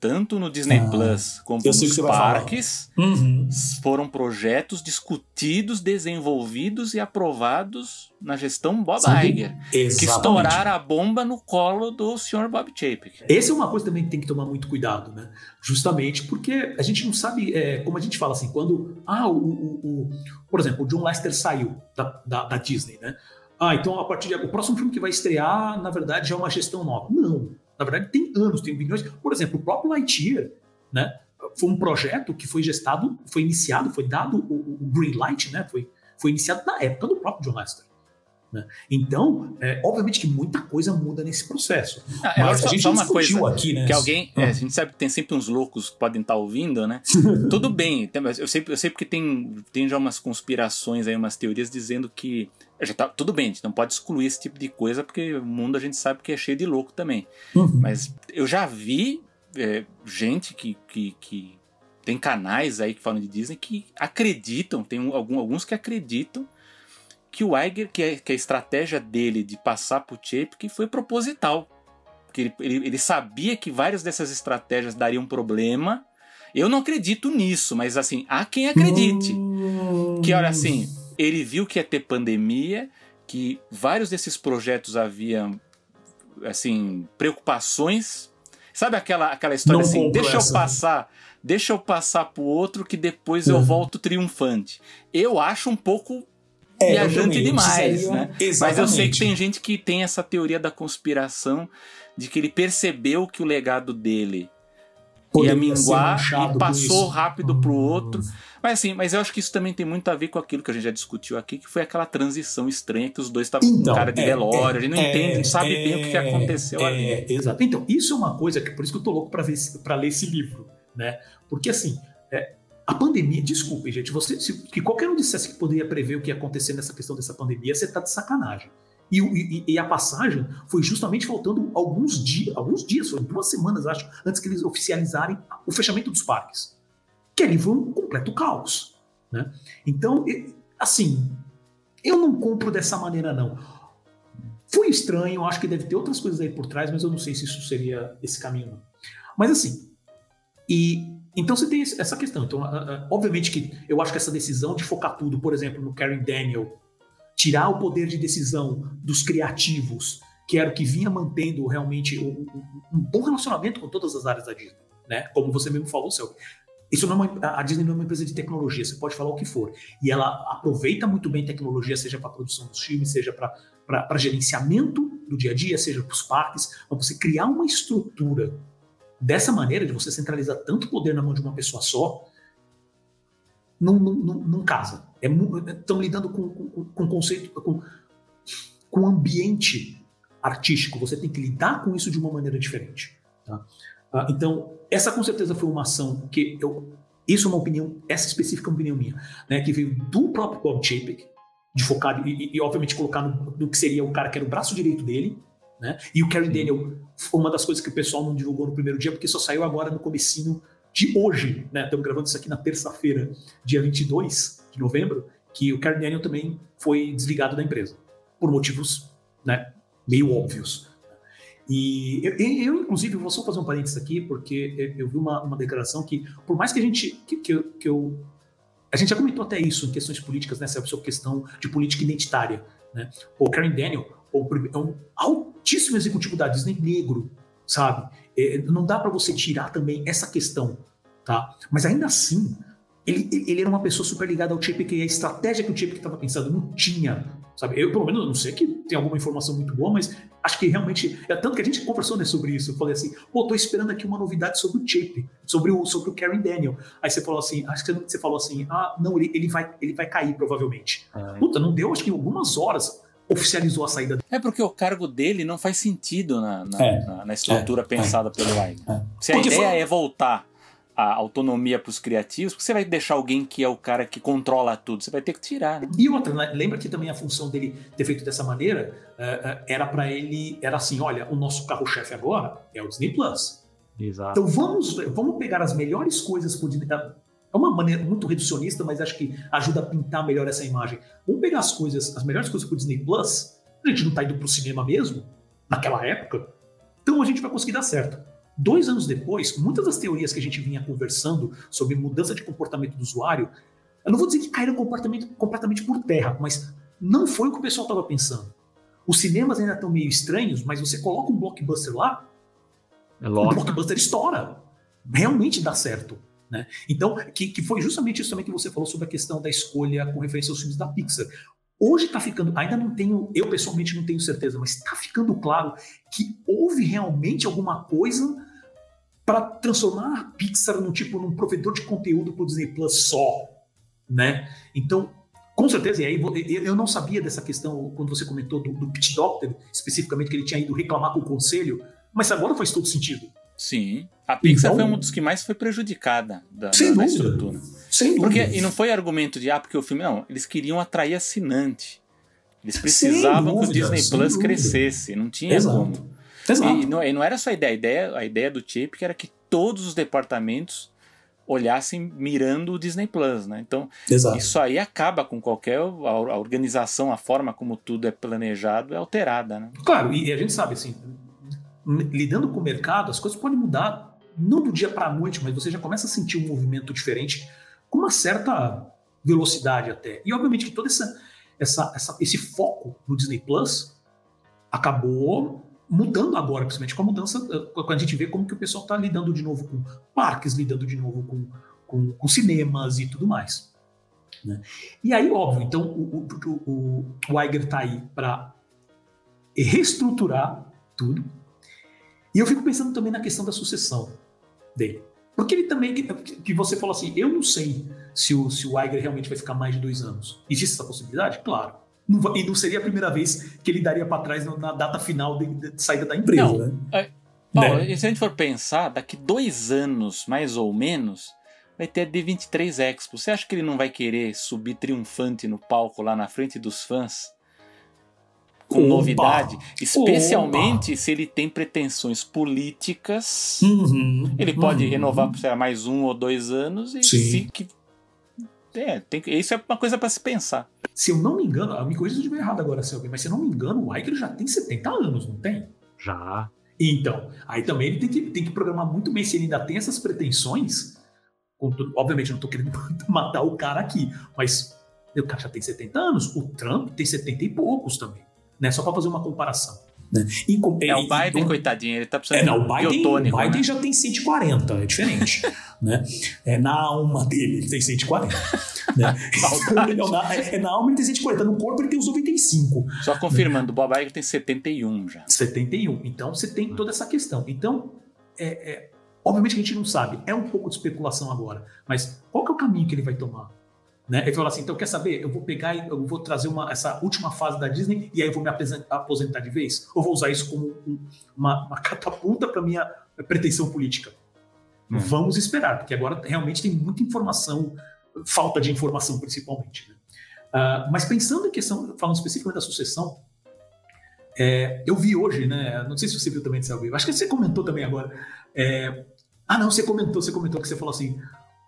tanto no Disney ah, Plus como nos parques, uhum. foram projetos discutidos, desenvolvidos e aprovados na gestão Bob Iger, que estouraram a bomba no colo do Sr. Bob Chapek. Essa é uma coisa também que tem que tomar muito cuidado, né? Justamente porque a gente não sabe, é, como a gente fala assim, quando, ah, o, o, o, por exemplo, o John Lester saiu da, da, da Disney, né? Ah, então a partir de o próximo filme que vai estrear, na verdade, já é uma gestão nova. Não. Na verdade, tem anos, tem milhões. Por exemplo, o próprio Lightyear, né? Foi um projeto que foi gestado, foi iniciado, foi dado o, o green light, né? Foi, foi iniciado na época do próprio John Lester. Né? Então, é, obviamente que muita coisa muda nesse processo. Ah, é, mas a gente só uma coisa aqui, né? Que alguém, é, a gente sabe que tem sempre uns loucos que podem estar ouvindo, né? Tudo bem, eu sei, eu sei porque tem, tem já umas conspirações aí, umas teorias dizendo que já tá, tudo bem, a gente não pode excluir esse tipo de coisa, porque o mundo a gente sabe que é cheio de louco também. Uhum. Mas eu já vi é, gente que, que, que, tem canais aí que falam de Disney que acreditam, tem algum, alguns que acreditam que o Iger, que, é, que a estratégia dele de passar pro Chip, que foi proposital. Porque ele, ele, ele sabia que várias dessas estratégias dariam problema. Eu não acredito nisso, mas assim, há quem acredite. Uhum. Que olha assim, ele viu que ia ter pandemia, que vários desses projetos haviam assim preocupações. Sabe aquela aquela história Não assim, deixa eu passar, deixa eu passar pro outro que depois eu uhum. volto triunfante. Eu acho um pouco é, viajante demais, né? Exatamente. Mas eu sei que tem gente que tem essa teoria da conspiração de que ele percebeu que o legado dele Poderia ia minguar e passou rápido pro outro. Mas assim, mas eu acho que isso também tem muito a ver com aquilo que a gente já discutiu aqui, que foi aquela transição estranha que os dois estavam então, com cara de é, velório, é, a gente não é, entende, não sabe é, bem o que aconteceu ali. É, exato. Então, isso é uma coisa que por isso que eu tô louco para ver para ler esse livro, né? Porque assim, é, a pandemia, desculpem, gente, você, se, que qualquer um dissesse que poderia prever o que ia acontecer nessa questão dessa pandemia, você tá de sacanagem. E, e, e, a passagem foi justamente faltando alguns dias, alguns dias, foi duas semanas, acho, antes que eles oficializarem o fechamento dos parques que ali foi um completo caos. Né? Então, assim, eu não compro dessa maneira, não. Foi estranho, acho que deve ter outras coisas aí por trás, mas eu não sei se isso seria esse caminho. Não. Mas assim, e então você tem essa questão. Então, obviamente que eu acho que essa decisão de focar tudo, por exemplo, no Karen Daniel, tirar o poder de decisão dos criativos, que era o que vinha mantendo realmente um, bom relacionamento com todas as áreas da Disney, né? Como você mesmo falou, Selby. Isso não é uma, a Disney não é uma empresa de tecnologia, você pode falar o que for. E ela aproveita muito bem tecnologia, seja para produção dos filmes, seja para gerenciamento do dia a dia, seja para os parques. Mas você criar uma estrutura dessa maneira, de você centralizar tanto poder na mão de uma pessoa só, não, não, não, não casa. Estão é, lidando com, com, com conceito, com, com ambiente artístico. Você tem que lidar com isso de uma maneira diferente. Tá? Ah, então, essa com certeza foi uma ação que eu. Isso é uma opinião, essa específica é uma opinião minha, né, que veio do próprio Bob Chapek, de focar e, e, obviamente colocar no, no, que seria o cara que era o braço direito dele, né? E o Kerry Daniel foi uma das coisas que o pessoal não divulgou no primeiro dia, porque só saiu agora no comecinho de hoje, né? Estamos gravando isso aqui na terça-feira, dia 22 de novembro, que o Kerry Daniel também foi desligado da empresa, por motivos, né, meio óbvios. E eu, eu, inclusive, vou só fazer um parênteses aqui, porque eu vi uma, uma declaração que, por mais que a gente, que, que, eu, que eu a gente já comentou até isso em questões políticas, né? Essa questão de política identitária. Né? O Karen Daniel é um altíssimo executivo da Disney negro, sabe? É, não dá para você tirar também essa questão, tá? Mas ainda assim, ele, ele era uma pessoa super ligada ao Chip, que a estratégia que o Chip estava pensando não tinha, sabe? Eu, pelo menos, não sei que tem alguma informação muito boa, mas acho que realmente. É tanto que a gente conversou né, sobre isso. Eu falei assim, pô, tô esperando aqui uma novidade sobre o Chip, sobre o, sobre o Karen Daniel. Aí você falou assim, acho que você falou assim, ah, não, ele, ele, vai, ele vai cair provavelmente. Ah, Puta, não deu, acho que algumas horas oficializou a saída dele. É porque o cargo dele não faz sentido na, na, é, na, na estrutura é, pensada é, pelo Wagner. É. Se a porque ideia foi... é voltar a autonomia para os criativos, você vai deixar alguém que é o cara que controla tudo, você vai ter que tirar. Né? E outra, né? lembra que também a função dele ter feito dessa maneira uh, uh, era para ele, era assim, olha, o nosso carro-chefe agora é o Disney Plus. Exato. Então vamos, vamos pegar as melhores coisas por é uma maneira muito reducionista, mas acho que ajuda a pintar melhor essa imagem. Vamos pegar as coisas, as melhores coisas pro Disney Plus, a gente não tá indo pro cinema mesmo, naquela época, então a gente vai conseguir dar certo. Dois anos depois, muitas das teorias que a gente vinha conversando sobre mudança de comportamento do usuário, eu não vou dizer que caíram completamente por terra, mas não foi o que o pessoal estava pensando. Os cinemas ainda estão meio estranhos, mas você coloca um blockbuster lá, é o blockbuster estoura. Realmente dá certo. Né? Então, que, que foi justamente isso também que você falou sobre a questão da escolha com referência aos filmes da Pixar. Hoje está ficando, ainda não tenho, eu pessoalmente não tenho certeza, mas está ficando claro que houve realmente alguma coisa para transformar a Pixar num tipo num provedor de conteúdo para o Disney Plus só, né? Então, com certeza, e aí eu não sabia dessa questão quando você comentou do, do Pit Doctor, especificamente que ele tinha ido reclamar com o conselho, mas agora faz todo sentido. Sim. A Pixar então, foi um dos que mais foi prejudicada da, sem da, da estrutura. Sem porque, E não foi argumento de, ah, porque o filme. Não, eles queriam atrair assinante. Eles precisavam dúvida, que o Disney Plus dúvida. crescesse. Não tinha Exato. como. Exato. E, não, e não era só a ideia. A ideia, a ideia do chip era que todos os departamentos olhassem mirando o Disney Plus, né? Então, Exato. isso aí acaba com qualquer a, a organização, a forma como tudo é planejado é alterada, né? Claro, e a gente sabe assim, lidando com o mercado, as coisas podem mudar, não do dia para a noite, mas você já começa a sentir um movimento diferente com uma certa velocidade até. E obviamente que todo essa, essa, essa, esse foco no Disney Plus acabou mudando agora, principalmente com a mudança, quando a gente vê como que o pessoal está lidando de novo com parques, lidando de novo com, com, com cinemas e tudo mais. Né? E aí, óbvio, então o, o, o, o Iger está aí para reestruturar tudo, e eu fico pensando também na questão da sucessão dele. Porque ele também, que, que você falou assim, eu não sei se o, se o Iger realmente vai ficar mais de dois anos. Existe essa possibilidade? Claro. Não, e não seria a primeira vez que ele daria para trás na data final de, de, saída da empresa. Não, né? é, Paulo, né? se a gente for pensar, daqui dois anos, mais ou menos, vai ter a D23 Expo. Você acha que ele não vai querer subir triunfante no palco lá na frente dos fãs? Com Opa. novidade, especialmente Opa. se ele tem pretensões políticas. Uhum. Ele pode uhum. renovar por mais um ou dois anos e se que é, tem, isso é uma coisa para se pensar. Se eu não me engano, me corrija se eu estiver errado agora, Selby, mas se eu não me engano, o Iker já tem 70 anos, não tem? Já. Então, aí também ele tem que, tem que programar muito bem se ele ainda tem essas pretensões Obviamente, não estou querendo matar o cara aqui, mas o cara já tem 70 anos, o Trump tem 70 e poucos também. Né? Só para fazer uma comparação. Né? E, é, o Biden, e, coitadinho, ele tá precisando é, não, o Biden, biotônico, o Biden né? já tem 140, é diferente. né? É na alma dele, ele tem 140. né? não, na, é, na alma ele tem 140, no corpo ele tem os 95. Só confirmando, né? o Bob Iger tem 71 já. 71. Então você tem toda essa questão. Então, é, é, obviamente que a gente não sabe, é um pouco de especulação agora, mas qual que é o caminho que ele vai tomar? Né? Ele falou assim: então quer saber? Eu vou pegar e eu vou trazer uma, essa última fase da Disney e aí eu vou me aposentar de vez? Ou vou usar isso como um, uma, uma catapulta para minha pretensão política? Hum. Vamos esperar, porque agora realmente tem muita informação, falta de informação principalmente. Né? Uh, mas pensando em questão, falando especificamente da sucessão, é, eu vi hoje, né? Não sei se você viu também, Selby, acho que você comentou também agora. É, ah, não, você comentou, você comentou que você falou assim.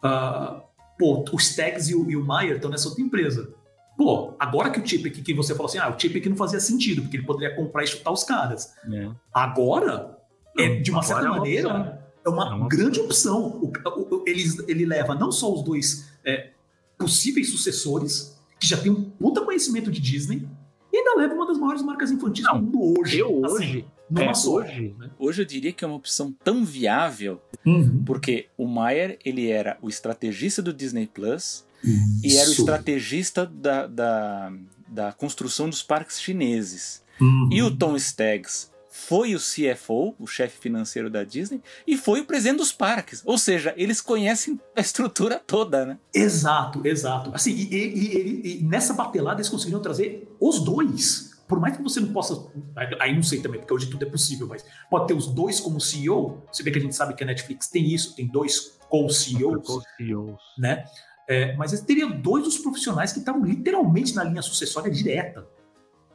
Uh, pô, os Tags e o, e o Maier estão nessa outra empresa. Pô, agora que o chip aqui, que você falou assim, ah, o chip aqui não fazia sentido, porque ele poderia comprar e chutar os caras. É. Agora, é, de uma certa é uma maneira, opção. é uma, é uma grande opção. O, o, ele, ele leva não só os dois é, possíveis sucessores, que já tem um puta conhecimento de Disney, e ainda leva uma das maiores marcas infantis do mundo hoje. Eu assim, hoje, numa é, só. Hoje, né? hoje eu diria que é uma opção tão viável, uhum. porque o Maier ele era o estrategista do Disney Plus Isso. e era o estrategista da, da, da construção dos parques chineses. Uhum. E o Tom Staggs foi o CFO, o chefe financeiro da Disney, e foi o presidente dos parques. Ou seja, eles conhecem a estrutura toda, né? Exato, exato. Assim, e, e, e, e nessa batelada eles conseguiram trazer os dois por mais que você não possa. Aí não sei também, porque hoje tudo é possível, mas pode ter os dois como CEO. Você vê que a gente sabe que a Netflix tem isso, tem dois co-CEOs. Co-CEOs. Né? É, mas eles teriam dois dos profissionais que estavam literalmente na linha sucessória direta.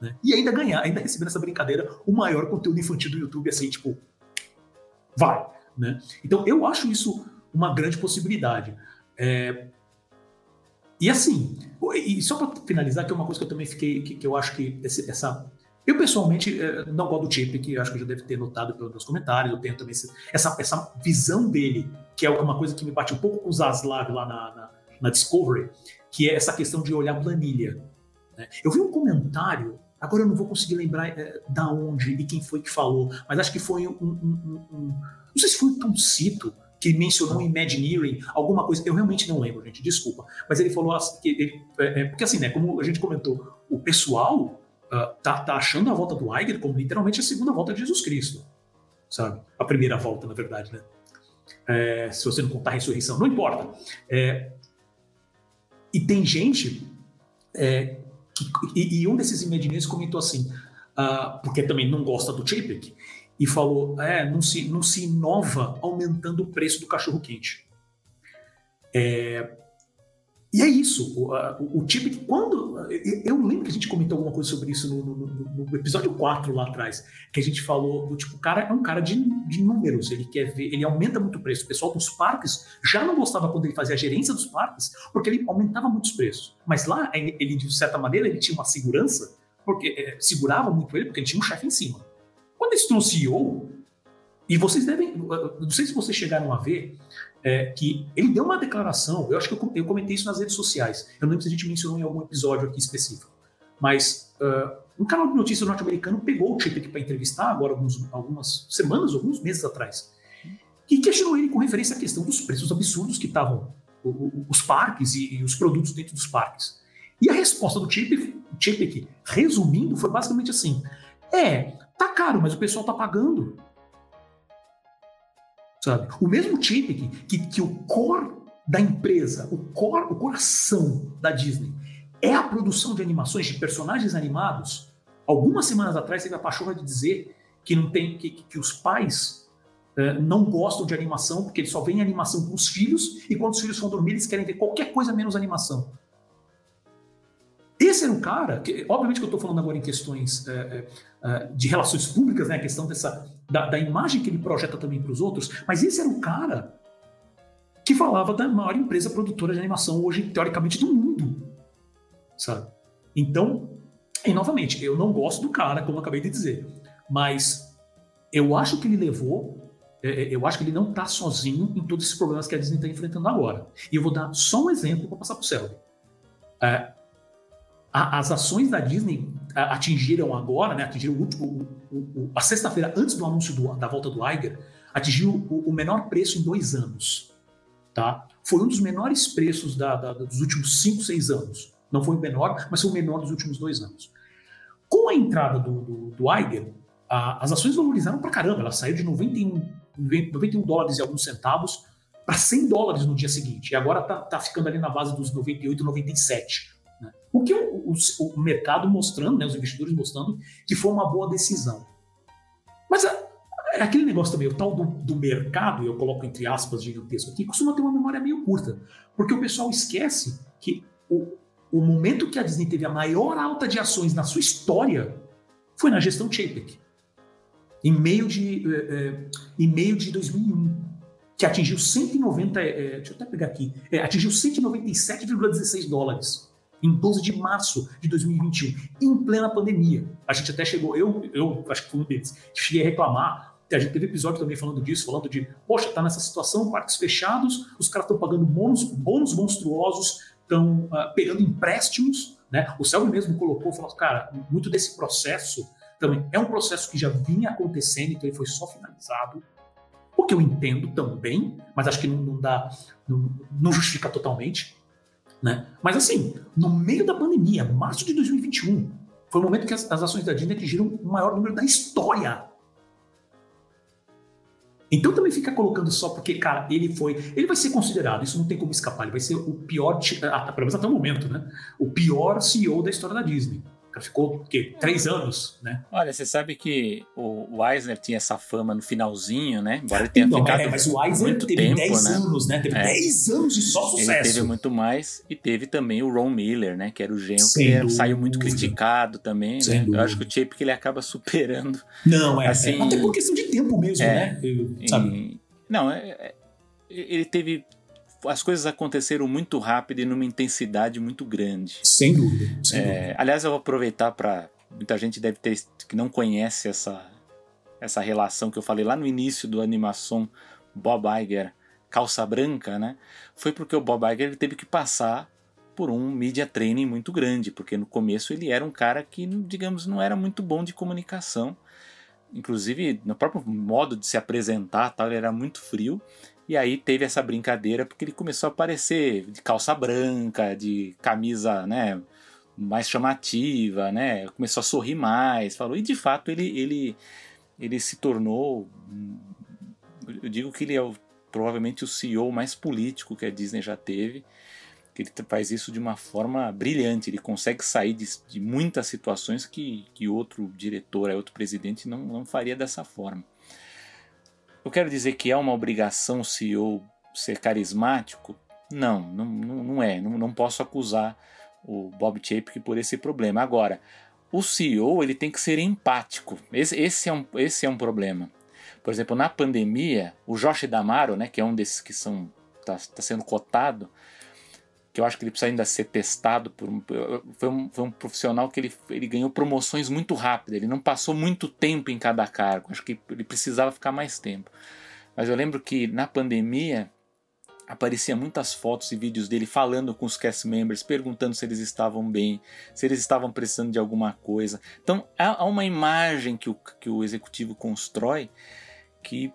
Né? E ainda ganhar, ainda receber nessa brincadeira o maior conteúdo infantil do YouTube, assim, tipo. Vai! Né? Então eu acho isso uma grande possibilidade. É, e assim, e só para finalizar, que é uma coisa que eu também fiquei, que, que eu acho que esse, essa. Eu pessoalmente eh, não gosto do Chip, que eu acho que já deve ter notado pelos comentários. Eu tenho também essa, essa visão dele, que é uma coisa que me bate um pouco com os Zaslav lá na, na, na, Discovery, que é essa questão de olhar planilha. Né? Eu vi um comentário, agora eu não vou conseguir lembrar é, da onde e quem foi que falou, mas acho que foi um. um, um, um não sei se foi um Toncito que mencionou Imagineering, alguma coisa, eu realmente não lembro, gente, desculpa. Mas ele falou assim, que ele, é, é, porque assim, né, como a gente comentou, o pessoal uh, tá, tá achando a volta do Iger como literalmente a segunda volta de Jesus Cristo, sabe? A primeira volta, na verdade, né? É, se você não contar a ressurreição, não importa. É, e tem gente, é, que, e, e, um desses Imagineers comentou assim, uh, porque também não gosta do Chapek, e falou: é, não se, não se inova aumentando o preço do cachorro quente. É, e é isso. O, o, o tipo quando. Eu lembro que a gente comentou alguma coisa sobre isso no, no, no, episódio 4 lá atrás. Que a gente falou do tipo, o cara é um cara de, de números. Ele quer ver, ele aumenta muito o preço. O pessoal dos parques já não gostava quando ele fazia a gerência dos parques, porque ele aumentava muitos preços. Mas lá, ele, de certa maneira, ele tinha uma segurança, porque é, segurava muito ele, porque ele tinha um chefe em cima. Quando eles estão CEO, e vocês devem, não sei se vocês chegaram a ver, é, que ele deu uma declaração, eu acho que eu, eu, comentei isso nas redes sociais, eu não lembro se a gente mencionou em algum episódio aqui específico, mas uh, um canal de notícias norte-americano pegou o Chip para entrevistar agora alguns, algumas semanas, alguns meses atrás, e questionou ele com referência à questão dos preços absurdos que estavam os parques e, e, os produtos dentro dos parques. E a resposta do Chip, Chip resumindo, foi basicamente assim: é, Tá caro, mas o pessoal tá pagando. Sabe? O mesmo chip que, que, que o core da empresa, o core, o coração da Disney é a produção de animações de personagens animados. Algumas semanas atrás teve a pachorra de dizer que não tem que, que os pais eh, não gostam de animação porque eles só veem animação com os filhos e quando os filhos vão dormir eles querem ver qualquer coisa menos animação. Esse era o cara, que, obviamente que eu estou falando agora em questões é, é, de relações públicas, né, a questão dessa, da, da imagem que ele projeta também para os outros, mas esse era o cara que falava da maior empresa produtora de animação hoje, teoricamente, do mundo. Sabe? Então, e novamente, eu não gosto do cara, como eu acabei de dizer, mas eu acho que ele levou é, é, eu acho que ele não está sozinho em todos esses problemas que a Disney está enfrentando agora. E eu vou dar só um exemplo para passar para o Selby. É, as ações da Disney atingiram agora, né, atingiram o último, o, o, a sexta-feira antes do anúncio do, da volta do Iger, atingiu o, menor preço em dois anos. Tá? Foi um dos menores preços da, da, dos últimos cinco, seis anos. Não foi o menor, mas foi o menor dos últimos dois anos. Com a entrada do, do, do Iger, a, as ações valorizaram pra caramba. Ela saiu de 91, 91 dólares e alguns centavos para 100 dólares no dia seguinte. E agora está tá ficando ali na base dos 98, 97. O que o, o, o, mercado mostrando, né, os investidores mostrando que foi uma boa decisão. Mas é, é aquele negócio também, o tal do, do mercado, eu coloco entre aspas gigantesco aqui, costuma ter uma memória meio curta. Porque o pessoal esquece que o, o momento que a Disney teve a maior alta de ações na sua história foi na gestão Chapek em meio de, é, em meio de 2001, que atingiu 190, é, deixa eu até pegar aqui, atingiu 197,16 dólares em 12 de março de 2021, em plena pandemia. A gente até chegou, eu, eu acho que fui um deles, cheguei a reclamar. A gente teve episódio também falando disso, falando de, poxa, tá nessa situação, parques fechados, os caras estão pagando bônus, bônus monstruosos, estão uh, ah, pegando empréstimos, né? O Selby mesmo colocou, falou, cara, muito desse processo também é um processo que já vinha acontecendo, então ele foi só finalizado. O que eu entendo também, mas acho que não, não dá, não, não, justifica totalmente. Né? Mas assim, no meio da pandemia, março de 2021, foi o momento que as, as ações da Disney atingiram o maior número da história. Então também fica colocando só porque, cara, ele foi. Ele vai ser considerado, isso não tem como escapar, ele vai ser o pior, pelo menos até o momento, né? O pior CEO da história da Disney ficou o quê? Três uhum. anos, né? Olha, você sabe que o Eisner tinha essa fama no finalzinho, né? Embora ele tenha então, ficado é, mas o Eisner muito teve tempo, 10 né? anos, né? Teve é. 10 anos de só sucesso. Ele teve muito mais e teve também o Ron Miller, né? Que era o genro que saiu muito criticado também, né? Eu acho que o Chip que ele acaba superando. Não, é. Assim, é. Até por questão de tempo mesmo, é, né? Eu, sabe? não, é, é, ele teve as coisas aconteceram muito rápido e numa intensidade muito grande. Sem dúvida. Sem é, dúvida. Aliás, eu vou aproveitar para. Muita gente deve ter que não conhece essa, essa relação que eu falei lá no início do animação Bob Iger calça branca, né? Foi porque o Bob Iger teve que passar por um media training muito grande, porque no começo ele era um cara que, digamos, não era muito bom de comunicação. Inclusive, no próprio modo de se apresentar, tal, ele era muito frio. E aí teve essa brincadeira porque ele começou a aparecer de calça branca, de camisa, né, mais chamativa, né? Começou a sorrir mais, falou. E de fato ele ele ele se tornou eu digo que ele é o, provavelmente o CEO mais político que a Disney já teve. Que ele faz isso de uma forma brilhante, ele consegue sair de, de muitas situações que, que outro diretor, outro presidente não, não faria dessa forma. Eu quero dizer que é uma obrigação o CEO ser carismático? Não, não, não é. Não, não posso acusar o Bob Chapek por esse problema. Agora, o CEO ele tem que ser empático. Esse, esse, é, um, esse é um problema. Por exemplo, na pandemia, o Josh Damaro, né, que é um desses que são está tá sendo cotado, que eu acho que ele precisa ainda ser testado por foi, um, foi um profissional que ele, ele ganhou promoções muito rápido, ele não passou muito tempo em cada cargo, acho que ele precisava ficar mais tempo. Mas eu lembro que na pandemia aparecia muitas fotos e vídeos dele falando com os cast members, perguntando se eles estavam bem, se eles estavam precisando de alguma coisa. Então há uma imagem que o, que o executivo constrói que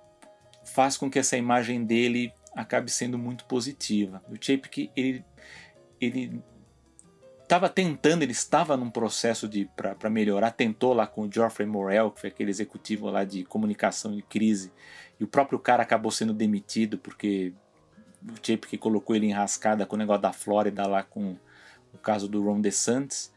faz com que essa imagem dele acabe sendo muito positiva. O Chapek ele ele estava tentando, ele estava num processo de para melhorar, tentou lá com o Geoffrey Morel, que foi aquele executivo lá de comunicação e crise, e o próprio cara acabou sendo demitido porque o que colocou ele enrascada com o negócio da Flórida lá com o caso do Ron DeSantis.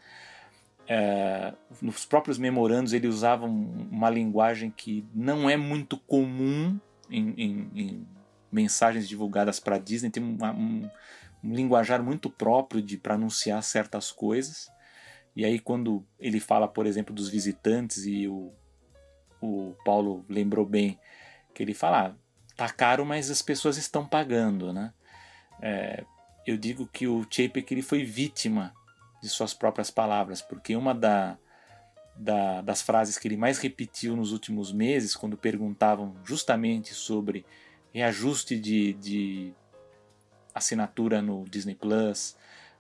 É, nos próprios memorandos ele usava uma linguagem que não é muito comum em, em, em mensagens divulgadas para Disney, tem uma, um, um linguajar muito próprio de para anunciar certas coisas. E aí quando ele fala, por exemplo, dos visitantes e o, o Paulo lembrou bem que ele fala, ah, tá caro, mas as pessoas estão pagando, né? É, eu digo que o Chapek ele foi vítima de suas próprias palavras, porque uma da, da, das frases que ele mais repetiu nos últimos meses, quando perguntavam justamente sobre reajuste de, de assinatura no Disney Plus,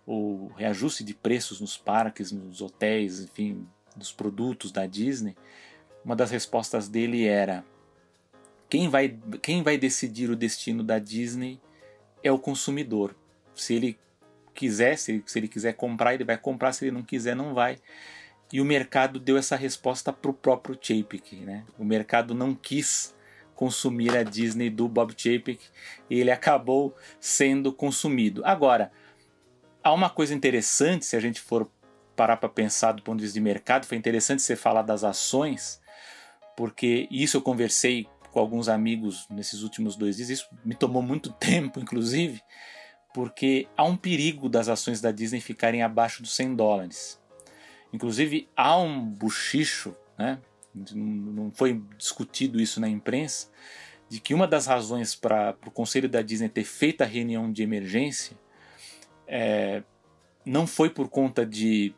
o reajuste de preços nos parques, nos hotéis, enfim, dos produtos da Disney, uma das respostas dele era: quem vai, quem vai decidir o destino da Disney é o consumidor. Se ele quiser, se ele, se ele quiser comprar, ele vai comprar, se ele não quiser, não vai. E o mercado deu essa resposta para o próprio Chapek. Né? O mercado não quis consumir a Disney do Bob Chapek e ele acabou sendo consumido. Agora, há uma coisa interessante, se a gente for parar para pensar do ponto de vista de mercado, foi interessante você falar das ações, porque isso eu conversei com alguns amigos nesses últimos dois dias, isso me tomou muito tempo, inclusive, porque há um perigo das ações da Disney ficarem abaixo dos 100 dólares. Inclusive, há um buchicho, né? Não foi discutido isso na imprensa, de que uma das razões para o conselho da Disney ter feito a reunião de emergência é, não foi por conta de,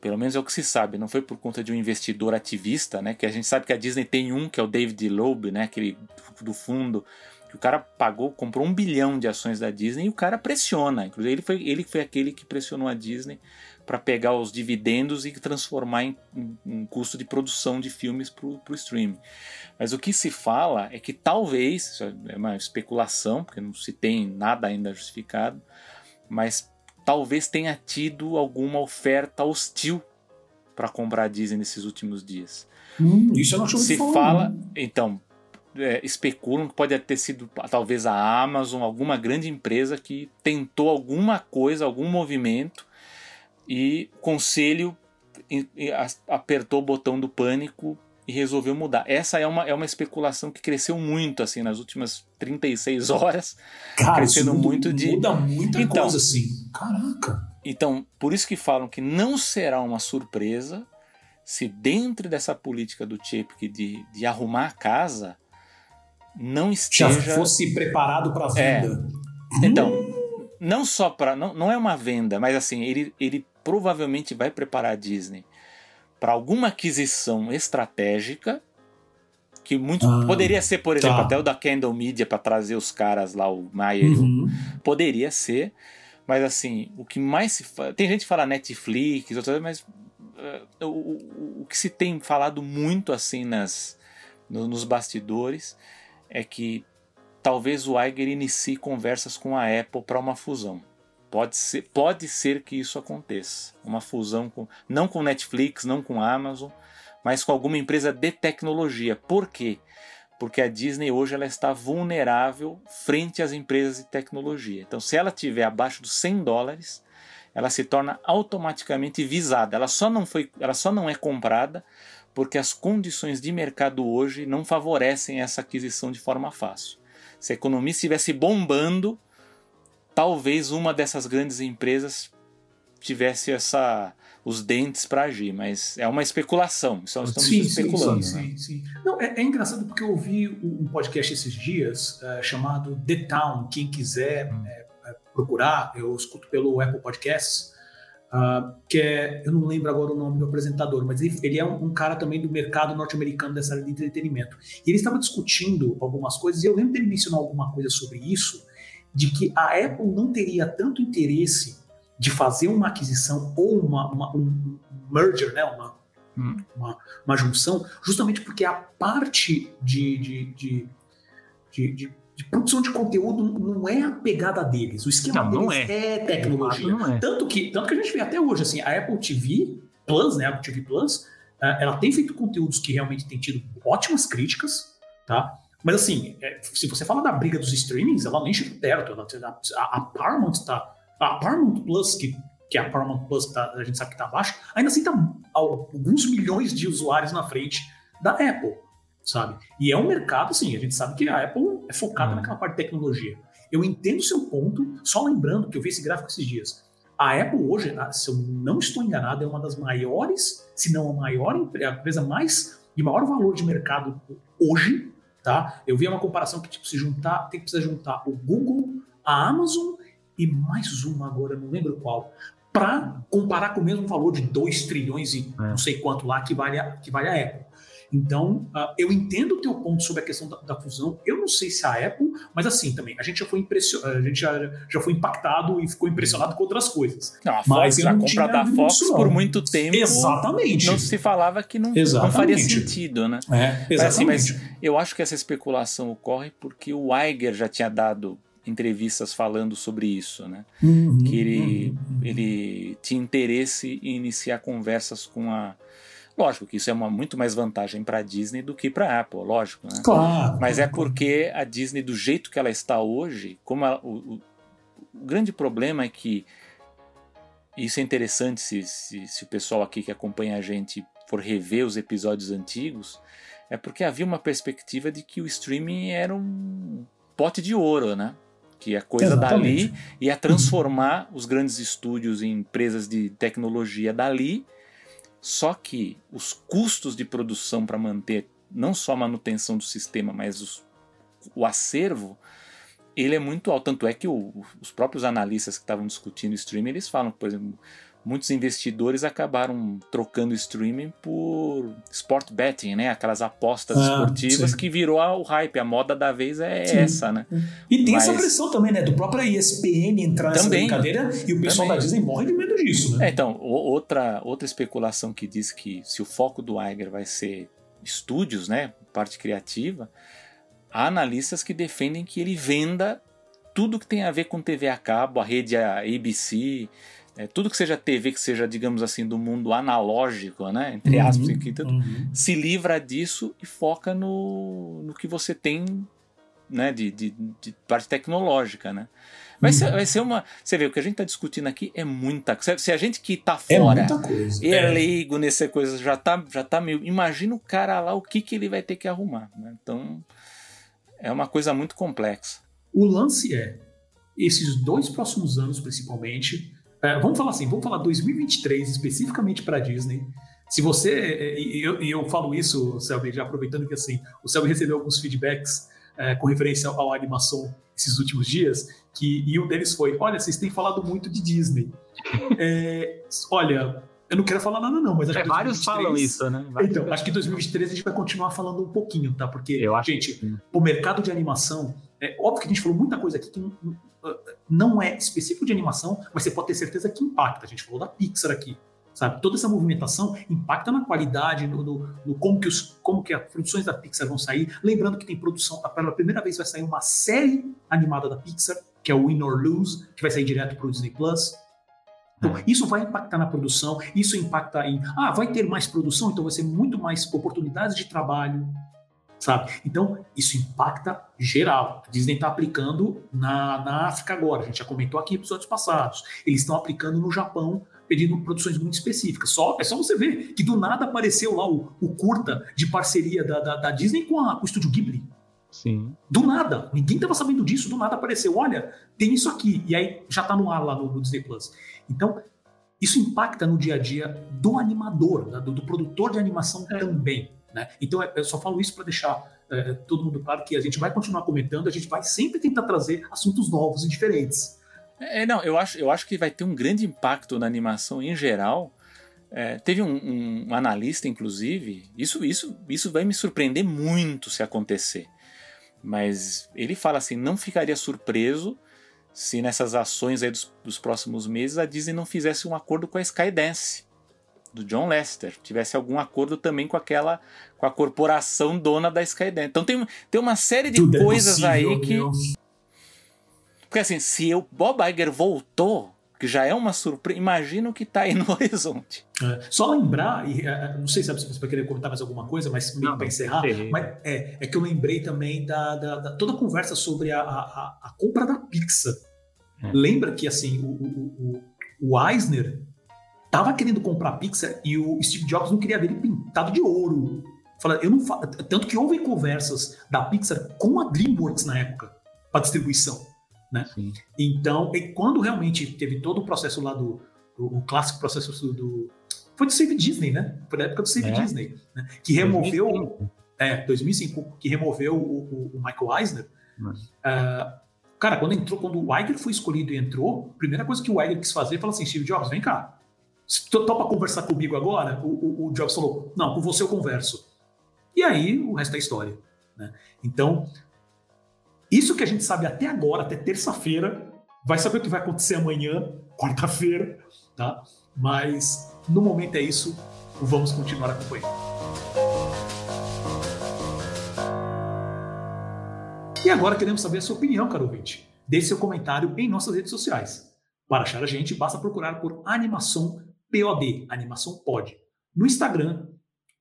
pelo menos é o que se sabe, não foi por conta de um investidor ativista, né? Que a gente sabe que a Disney tem um, que é o David Loeb, né? Aquele do fundo que o cara pagou, comprou um bilhão de ações da Disney e o cara pressiona. Inclusive ele foi, ele foi aquele que pressionou a Disney para pegar os dividendos e transformar em, em, em custo de produção de filmes para o streaming. Mas o que se fala é que talvez, é uma especulação, porque não se tem nada ainda justificado, mas talvez tenha tido alguma oferta hostil para comprar a Disney nesses últimos dias. Hum, isso eu não Se fala, então, é, especulam que pode ter sido talvez a Amazon, alguma grande empresa que tentou alguma coisa, algum movimento e o conselho apertou o botão do pânico e resolveu mudar. Essa é uma, é uma especulação que cresceu muito assim nas últimas 36 horas. Cara, crescendo muda, muito de. Muda muita então, coisa assim. Caraca. Então, por isso que falam que não será uma surpresa se dentro dessa política do Chapek de, de arrumar a casa não esteja. Já fosse preparado para a é. venda. É. Então, não só para. Não, não é uma venda, mas assim, ele, ele provavelmente vai preparar a Disney para alguma aquisição estratégica que muito ah, poderia ser, por exemplo, tá. até o da Candle Media para trazer os caras lá, o Mayer, uhum. poderia ser, mas assim, o que mais se fala, tem gente que fala Netflix, outras, mas uh, o, o, o, que se tem falado muito assim nas no, nos bastidores é que talvez o Iger inicie conversas com a Apple para uma fusão. Pode ser, pode ser que isso aconteça. Uma fusão com, não com Netflix, não com Amazon, mas com alguma empresa de tecnologia. Por quê? Porque a Disney hoje ela está vulnerável frente às empresas de tecnologia. Então, se ela tiver abaixo dos 100 dólares, ela se torna automaticamente visada. Ela só não foi, ela só não é comprada porque as condições de mercado hoje não favorecem essa aquisição de forma fácil. Se a economia estivesse bombando, talvez uma dessas grandes empresas tivesse essa os dentes para agir, mas é uma especulação. Só estamos sim, especulando. Sim, né? sim, sim. Não, é, é, engraçado porque eu ouvi um podcast esses dias uh, chamado The Town. Quem quiser hum. é, procurar, eu escuto pelo Apple Podcasts. Uh, que é, eu não lembro agora o nome do apresentador, mas ele, ele é um, um, cara também do mercado norte-americano dessa área de entretenimento. E ele estava discutindo algumas coisas, e eu lembro dele mencionar alguma coisa sobre isso, de que a Apple não teria tanto interesse de fazer uma aquisição ou uma, uma um merger, né, uma, hum. uma, uma, junção, justamente porque a parte de, de, de, de, de produção de conteúdo não é a pegada deles. O esquema não, deles não é. é. tecnologia. É. Tanto, que, tanto que a gente vê até hoje, assim, a Apple TV Plus, né, a Apple TV Plus, eh, ela tem feito conteúdos que realmente têm tido ótimas críticas, tá? Mas assim, é, se você fala da briga dos streamings, ela nem chega perto. Ela, a, a Paramount tá. A Paramount Plus, que, que é a Paramount Plus, tá, a gente sabe que tá abaixo, ainda assim tá alguns milhões de usuários na frente da Apple, sabe? E é um mercado, assim, a gente sabe que a Apple é focada hum. naquela parte de tecnologia. Eu entendo o seu ponto, só lembrando que eu vi esse gráfico esses dias. A Apple hoje, se eu não estou enganado, é uma das maiores, se não a maior a empresa mais de maior valor de mercado hoje tá? Eu vi uma comparação que tipo se juntar, tem que precisar juntar o Google, a Amazon e mais uma agora, não lembro qual, para comparar com o mesmo valor de 2 trilhões e é. não sei quanto lá que vale a, que vale a Apple. Então, uh, eu entendo o teu ponto sobre a questão da, da, fusão. Eu não sei se a Apple, mas assim também, a gente já foi impressionado, a gente já, já foi impactado e ficou impressionado com outras coisas. Não, a mas Fox, a compra da Fox por muito tempo. Exatamente. Não se falava que não, não faria sentido, né? É, exatamente. Mas, assim, mas eu acho que essa especulação ocorre porque o Iger já tinha dado entrevistas falando sobre isso, né? Uhum, que ele, uhum. ele tinha interesse em iniciar conversas com a Lógico que isso é uma muito mais vantagem para a Disney do que para a Apple, lógico. Né? Claro. Mas é porque a Disney, do jeito que ela está hoje, como ela, o, o, o, grande problema é que isso é interessante se, se, se o pessoal aqui que acompanha a gente for rever os episódios antigos, é porque havia uma perspectiva de que o streaming era um pote de ouro, né? Que a coisa Exatamente. dali ia transformar os grandes estúdios em empresas de tecnologia dali só que os custos de produção para manter não só a manutenção do sistema, mas os, o acervo, ele é muito alto. Tanto é que o, os próprios analistas que estavam discutindo o streaming, eles falam, por exemplo, muitos investidores acabaram trocando streaming por sport betting, né? Aquelas apostas ah, esportivas sim. que virou o hype. A moda da vez é sim. essa, né? E tem Mas... essa pressão também, né? Do próprio ESPN entrar nessa brincadeira e o pessoal também. da Disney morre de medo disso, né? É, então, outra, outra especulação que diz que se o foco do Iger vai ser estúdios, né? Parte criativa, há analistas que defendem que ele venda tudo que tem a ver com TV a cabo, a rede ABC, é, tudo que seja TV, que seja, digamos assim, do mundo analógico, né? Entre uhum, aspas, aqui, uhum. se livra disso e foca no, no que você tem né, de, de, de parte tecnológica, né? Vai, uhum. ser, vai ser uma. Você vê, o que a gente está discutindo aqui é muita coisa. Se a gente que está é fora é, é leigo nessa coisa, já está já tá meio. Imagina o cara lá, o que, que ele vai ter que arrumar. Né? Então, é uma coisa muito complexa. O lance é: esses dois próximos anos, principalmente, é, vamos falar assim, vamos falar 2023 especificamente para Disney. Se você, é, e eu, eu, falo isso, Selby, já aproveitando que assim, o Selby recebeu alguns feedbacks é, com referência à animação esses últimos dias, que, e um deles foi: olha, vocês têm falado muito de Disney. é, olha, eu não quero falar nada, não, mas acho é, que. 2023, vários falam isso, né? Vários então, acho que em 2023 a gente vai continuar falando um pouquinho, tá? Porque, gente, que... o mercado de animação. É óbvio que a gente falou muita coisa aqui que não é específico de animação, mas você pode ter certeza que impacta. A gente falou da Pixar aqui, sabe? Toda essa movimentação impacta na qualidade, no, no, no como, que os, como que as produções da Pixar vão sair. Lembrando que tem produção, pela primeira vez vai sair uma série animada da Pixar, que é o Win or Lose, que vai sair direto para o Disney Plus. Então, é. isso vai impactar na produção, isso impacta em. Ah, vai ter mais produção, então vai ser muito mais oportunidades de trabalho, sabe? Então, isso impacta geral. A Disney está aplicando na, na África agora, a gente já comentou aqui em episódios passados. Eles estão aplicando no Japão, pedindo produções muito específicas. Só, é só você ver que do nada apareceu lá o, o curta de parceria da, da, da Disney com, a, com o estúdio Ghibli. Sim. Do nada. Ninguém estava sabendo disso, do nada apareceu. Olha, tem isso aqui. E aí já está no ar lá no, no, Disney Plus. Então, isso impacta no dia a dia do animador, né, do, do, produtor de animação é. também. Né? Então, é, eu só falo isso para deixar é, todo mundo claro que a gente vai continuar comentando, a gente vai sempre tentar trazer assuntos novos e diferentes. É, não, eu acho, eu acho que vai ter um grande impacto na animação em geral. É, teve um, um, analista, inclusive, isso, isso, isso vai me surpreender muito se acontecer. Mas ele fala assim: não ficaria surpreso se nessas ações aí dos, dos próximos meses a Disney não fizesse um acordo com a Skydance do John Lester, tivesse algum acordo também com aquela com a corporação dona da Skydance. Então tem, tem uma série de Tudo é coisas é possível, aí que meu. porque assim, se o Bob Iger voltou, que já é uma surpresa, imagina o que está aí no horizonte. É, só lembrar, e, é, não sei se você vai querer comentar mais alguma coisa, mas para encerrar, mas é, é, que eu lembrei também da, da, da toda a conversa sobre a, a, a compra da Pixar. É. Lembra que assim o, o, o, o Eisner tava querendo comprar a Pixar e o Steve Jobs não queria ver ele pintado de ouro. Fala, eu não fa... Tanto que houve conversas da Pixar com a DreamWorks na época para distribuição. Né? Então, quando realmente teve todo o processo lá do, do o clássico processo do, do, foi do Save Disney, né? Foi da época do Save é. Disney, né? que removeu 2005. é 2005 que removeu o, o, o Michael Eisner. Uh, Cara, quando entrou, quando o Iger foi escolhido e entrou, a primeira coisa que o Iger quis fazer, falou assim, Steve Jobs, vem cá. Topa conversar comigo agora? O, o, o, Jobs falou, não, com você eu converso. E aí, o resto é história. Né? Então, isso que a gente sabe até agora, até terça-feira, vai saber o que vai acontecer amanhã, quarta-feira, tá? Mas, no momento é isso, vamos continuar acompanhando. E agora queremos saber a sua opinião, caro ouvinte. Deixe seu comentário em nossas redes sociais. Para achar a gente, basta procurar por Animação POD, Animação Pod, no Instagram,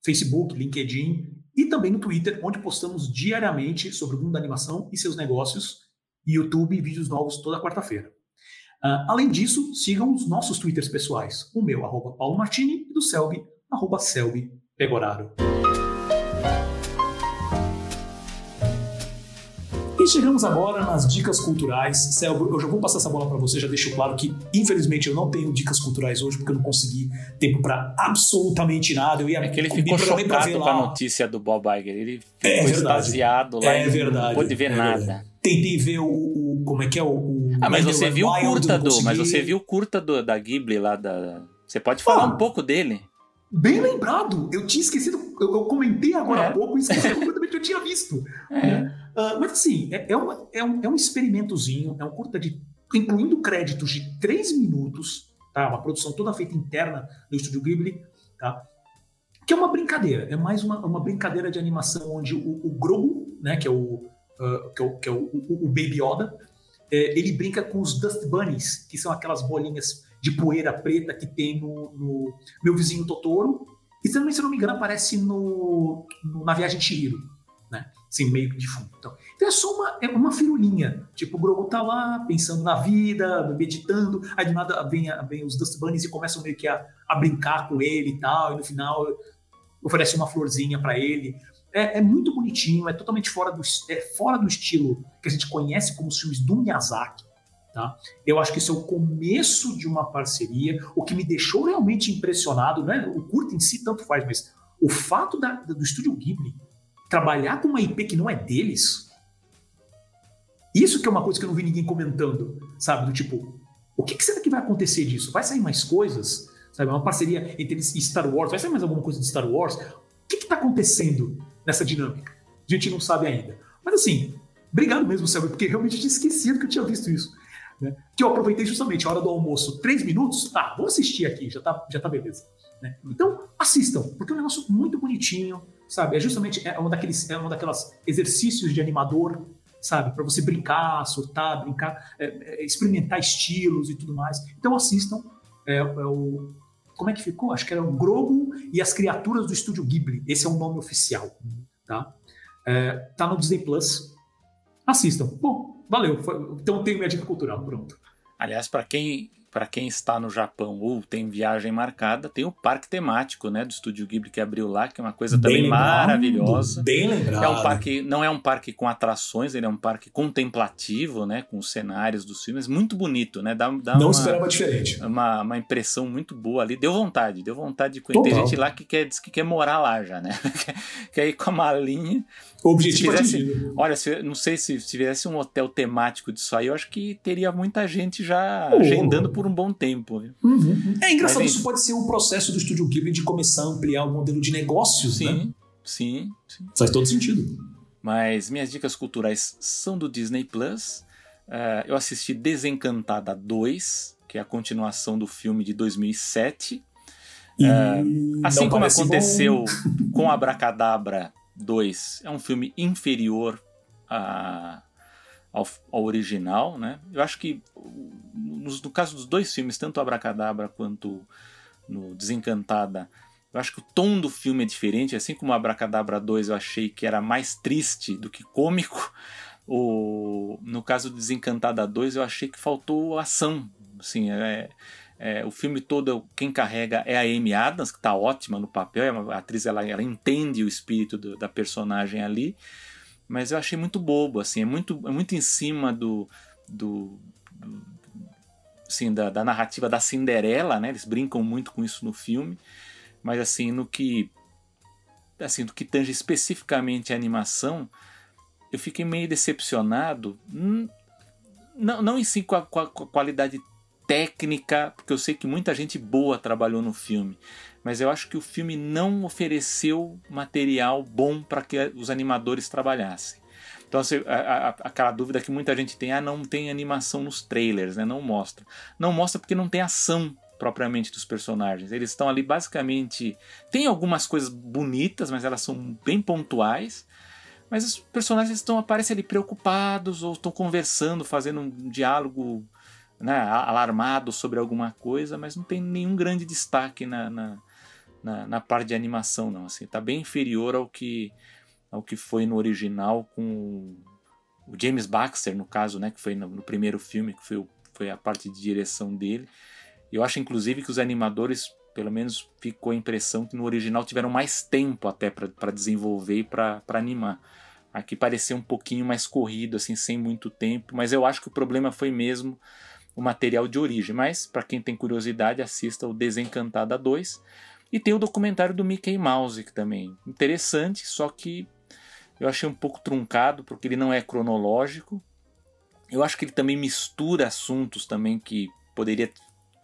Facebook, LinkedIn e também no Twitter, onde postamos diariamente sobre o mundo da animação e seus negócios, e YouTube vídeos novos toda quarta-feira. Uh, além disso, sigam os nossos Twitters pessoais, o meu, arroba Paulo Martini, e do Selby, arroba Selby Pegoraro. E chegamos agora nas dicas culturais. Selby, eu já vou passar essa bola para você, já deixo claro que, infelizmente, eu não tenho dicas culturais hoje, porque eu não consegui tempo para absolutamente nada. Eu ia é que ele ficou chocado com a notícia do Bob Iger. Ele é ficou é extasiado lá é verdade, não pôde ver é nada. Verdade. Tentei ver o, o, Como é que é o. ah, mas você viu o curta do. Mas você viu o curta do, da Ghibli lá da. Você pode falar ah, um pouco dele? Bem lembrado! Eu tinha esquecido. Eu, eu comentei agora é. há pouco e esqueci completamente que eu tinha visto. É. Uh, mas assim, é, é, uma, é, um, é um experimentozinho, é um curta de. incluindo créditos de três minutos, tá? Uma produção toda feita interna no estúdio Ghibli, tá? Que é uma brincadeira, é mais uma, uma brincadeira de animação onde o, o Grogu, né, que é o, uh, que é o, que é o, o, o Baby Yoda, é, ele brinca com os Dust Bunnies, que são aquelas bolinhas de poeira preta que tem no, no Meu Vizinho Totoro. E também, se não me engano, aparece no, no Na Viagem de Chihiro né? Assim, meio de fundo. Então, então é só uma, é uma firulinha. Tipo, o Grogu tá lá, pensando na vida, meditando, aí do nada vem, vem os Dust Bunnies e começam meio que a, a brincar com ele e tal, e no final oferece uma florzinha para ele. É, é, muito bonitinho, é totalmente fora do, é fora do estilo que a gente conhece como os filmes do Miyazaki. Tá? Eu acho que isso é o começo de uma parceria. O que me deixou realmente impressionado, né? o curto em si tanto faz, mas o fato da, do estúdio Ghibli trabalhar com uma IP que não é deles, isso que é uma coisa que eu não vi ninguém comentando, sabe? Do tipo, o que, que será que vai acontecer disso? Vai sair mais coisas? Sabe? Uma parceria entre eles e Star Wars? Vai sair mais alguma coisa de Star Wars? O que está acontecendo nessa dinâmica? A gente não sabe ainda. Mas assim, obrigado mesmo, Selby, porque realmente tinha esquecido que eu tinha visto isso. Né? Que eu aproveitei justamente a hora do almoço, três minutos. Ah, vou assistir aqui, já tá, já tá beleza. Né? Então, assistam, porque é um negócio muito bonitinho, sabe? É justamente é um daqueles, é um daquelas exercícios de animador, sabe? Para você brincar, surtar, brincar, é, é, experimentar estilos e tudo mais. Então assistam. É, é, o como é que ficou? Acho que era o Grogu e as criaturas do estúdio Ghibli. Esse é o nome oficial, tá? É, tá no Disney Plus. Assistam. Bom, valeu. Foi, então tenho minha dica cultural, pronto. Aliás, para quem para quem está no Japão ou tem viagem marcada, tem o parque temático, né, do Estúdio Ghibli que abriu lá, que é uma coisa também lembrado, maravilhosa. Bem lembrado. É um parque, não é um parque com atrações, ele é um parque contemplativo, né, com os cenários dos filmes, muito bonito, né? Dá, dá não uma, esperava diferente. Uma, uma impressão muito boa ali, deu vontade, deu vontade de conhecer. Tem gente lá que quer, diz que quer morar lá já, né? quer ir com a malinha o objetivo fizesse, Olha, se, não sei se tivesse um hotel temático disso aí, eu acho que teria muita gente já oh. agendando por um bom tempo. Uhum. É engraçado, Mas, isso pode ser um processo do Estúdio Ghibli de começar a ampliar o modelo de negócios, sim, né? Sim, sim. Faz todo sentido. Mas minhas dicas culturais são do Disney Plus. Uh, eu assisti Desencantada 2, que é a continuação do filme de 2007. Uh, assim como aconteceu bom. com Abracadabra 2 é um filme inferior a, ao, ao, original, né? Eu acho que no, no, caso dos dois filmes, tanto Abracadabra quanto no Desencantada, eu acho que o tom do filme é diferente. Assim como Abracadabra 2 eu achei que era mais triste do que cômico, o, no caso do Desencantada 2 eu achei que faltou ação. Assim, é, é, o filme todo, quem carrega é a Amy Adams, que está ótima no papel. É a atriz ela, ela entende o espírito do, da personagem ali. Mas eu achei muito bobo, assim, é muito, é muito em cima do, do, do assim, da, da, narrativa da Cinderela, né? Eles brincam muito com isso no filme, mas assim, no que assim, do que tange especificamente a animação, eu fiquei meio decepcionado. Hum, não, não em si com a, com a qualidade técnica, porque eu sei que muita gente boa trabalhou no filme, mas eu acho que o filme não ofereceu material bom para que os animadores trabalhassem. Então, assim, a, a, aquela dúvida que muita gente tem, ah, não tem animação nos trailers, né? Não mostra. Não mostra porque não tem ação propriamente dos personagens. Eles estão ali basicamente. Tem algumas coisas bonitas, mas elas são bem pontuais. Mas os personagens estão aparecem ali preocupados ou estão conversando, fazendo um diálogo né, alarmado sobre alguma coisa, mas não tem nenhum grande destaque na, na, na, na parte de animação, não. Assim, tá bem inferior ao que, ao que foi no original com o James Baxter, no caso, né, que foi no, no primeiro filme, que foi, foi a parte de direção dele. Eu acho, inclusive, que os animadores, pelo menos ficou a impressão que no original tiveram mais tempo até para desenvolver e para animar. Aqui parecia um pouquinho mais corrido, assim, sem muito tempo, mas eu acho que o problema foi mesmo o material de origem. Mas, para quem tem curiosidade, assista o Desencantada 2. E tem o documentário do Mickey Mouse, que também é interessante, só que eu achei um pouco truncado, porque ele não é cronológico. Eu acho que ele também mistura assuntos também que poderia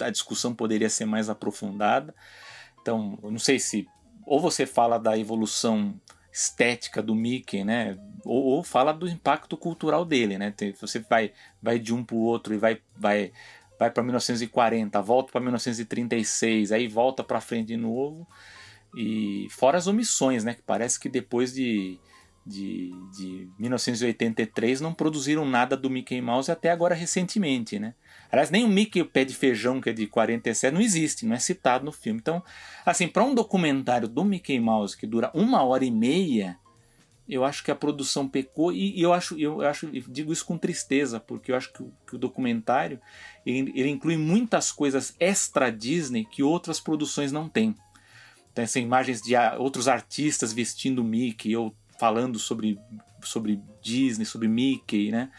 a discussão poderia ser mais aprofundada. Então, eu não sei se ou você fala da evolução estética do Mickey, né? Ou, ou fala do impacto cultural dele, né? Você vai, vai de um para o outro e vai, vai, vai para 1940, volta para 1936, aí volta para frente de novo. E fora as omissões, né? Que parece que depois de de, de 1983 não produziram nada do Mickey Mouse até agora recentemente, né? Aliás, nem o Mickey o Pé de Feijão, que é de 47, não existe, não é citado no filme. Então, assim, para um documentário do Mickey Mouse que dura uma hora e meia, eu acho que a produção pecou e, e eu acho, eu acho, eu digo isso com tristeza, porque eu acho que o, que o documentário ele, ele, inclui muitas coisas extra Disney que outras produções não têm. Tem então, imagens de outros artistas vestindo Mickey ou falando sobre, sobre Disney, sobre Mickey, né?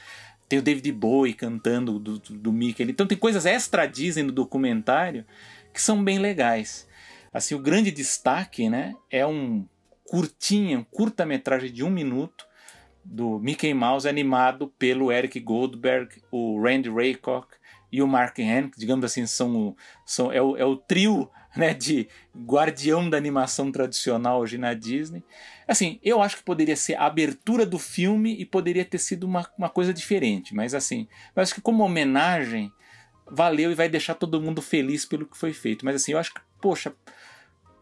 Tem o David Bowie cantando do, do, do Mickey. Então tem coisas extra Disney no documentário que são bem legais. Assim, o grande destaque, né, é um curtinho, curta-metragem de um minuto do Mickey Mouse animado pelo Eric Goldberg, o Randy Raycock e o Mark Hamill, digamos assim, são, são é, o, é o trio né, de guardião da animação tradicional hoje na Disney. Assim, eu acho que poderia ser a abertura do filme e poderia ter sido uma, uma coisa diferente, mas assim, eu acho que como homenagem valeu e vai deixar todo mundo feliz pelo que foi feito. Mas assim, eu acho que, poxa,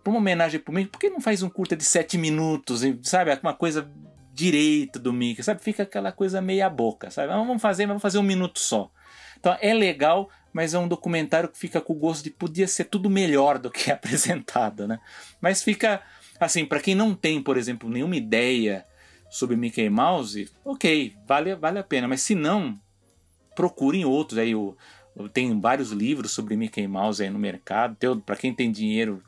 para uma homenagem pro Mickey, por que não faz um curta de sete minutos, sabe? Uma coisa direito do Mickey, sabe? Fica aquela coisa meia boca, sabe? Vamos fazer, vamos fazer um minuto só. Então é legal, mas é um documentário que fica com o gosto de podia ser tudo melhor do que é apresentado, né? Mas fica assim, para quem não tem, por exemplo, nenhuma ideia sobre Mickey Mouse, ok, vale, vale a pena, mas se não, procurem outros aí. Tenho vários livros sobre Mickey Mouse aí no mercado. Para quem tem dinheiro,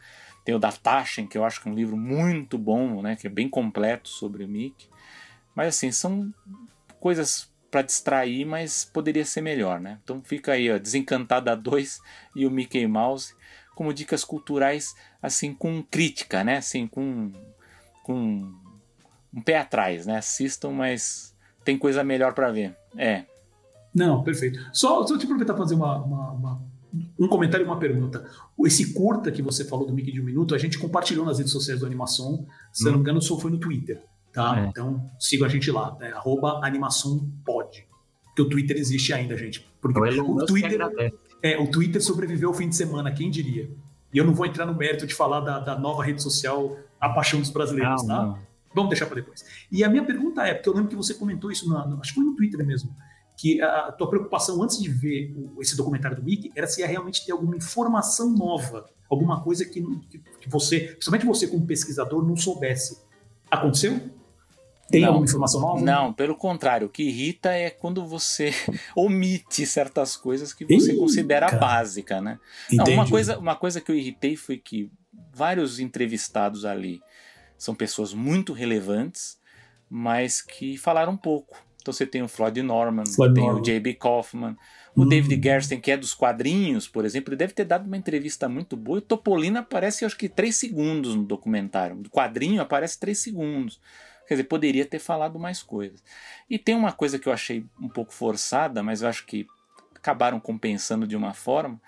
tem o da Taschen, que eu acho que é um livro muito bom, né? Que é bem completo sobre o Mickey. Mas assim, são coisas para distrair, mas poderia ser melhor, né? Então fica aí, ó, Desencantada 2 e o Mickey Mouse como dicas culturais, assim, com crítica, né? Assim, com, com um pé atrás, né? Assistam, mas tem coisa melhor para ver. É. Não, perfeito. Só, só te aproveitar para fazer uma, uma, uma, um comentário e uma pergunta. Esse curta que você falou do Mickey de um minuto, a gente compartilhou nas redes sociais do Animação. Se hum. não me engano, só foi no Twitter. Tá? É. Então siga a gente lá, né? arroba animaçãopod. Porque o Twitter existe ainda, gente. Porque então, o, Twitter, é, o Twitter sobreviveu o fim de semana, quem diria? E eu não vou entrar no mérito de falar da, da nova rede social, a paixão dos brasileiros, não, tá? Vamos deixar para depois. E a minha pergunta é, porque eu lembro que você comentou isso, na, acho que foi no Twitter mesmo, que a tua preocupação antes de ver esse documentário do Mickey era se ia realmente ter alguma informação nova, alguma coisa que, que, você, principalmente você como pesquisador, não soubesse. Aconteceu? Tem não, alguma informação nova? Não, pelo contrário. O que irrita é quando você omite certas coisas que você considera básica, né? Não, uma, coisa, uma coisa que eu irritei foi que vários entrevistados ali são pessoas muito relevantes, mas que falaram pouco. Então você tem o Floyd Norman, Floyd tem Norman. o J.B. Kaufman, o hum. David Gersten, que é dos quadrinhos, por exemplo, ele deve ter dado uma entrevista muito boa. E Topolino aparece, acho que, três segundos no documentário. O quadrinho aparece três segundos. Quer dizer, poderia ter falado mais coisas. E tem uma coisa que eu achei um pouco forçada, mas eu acho que acabaram compensando de uma forma,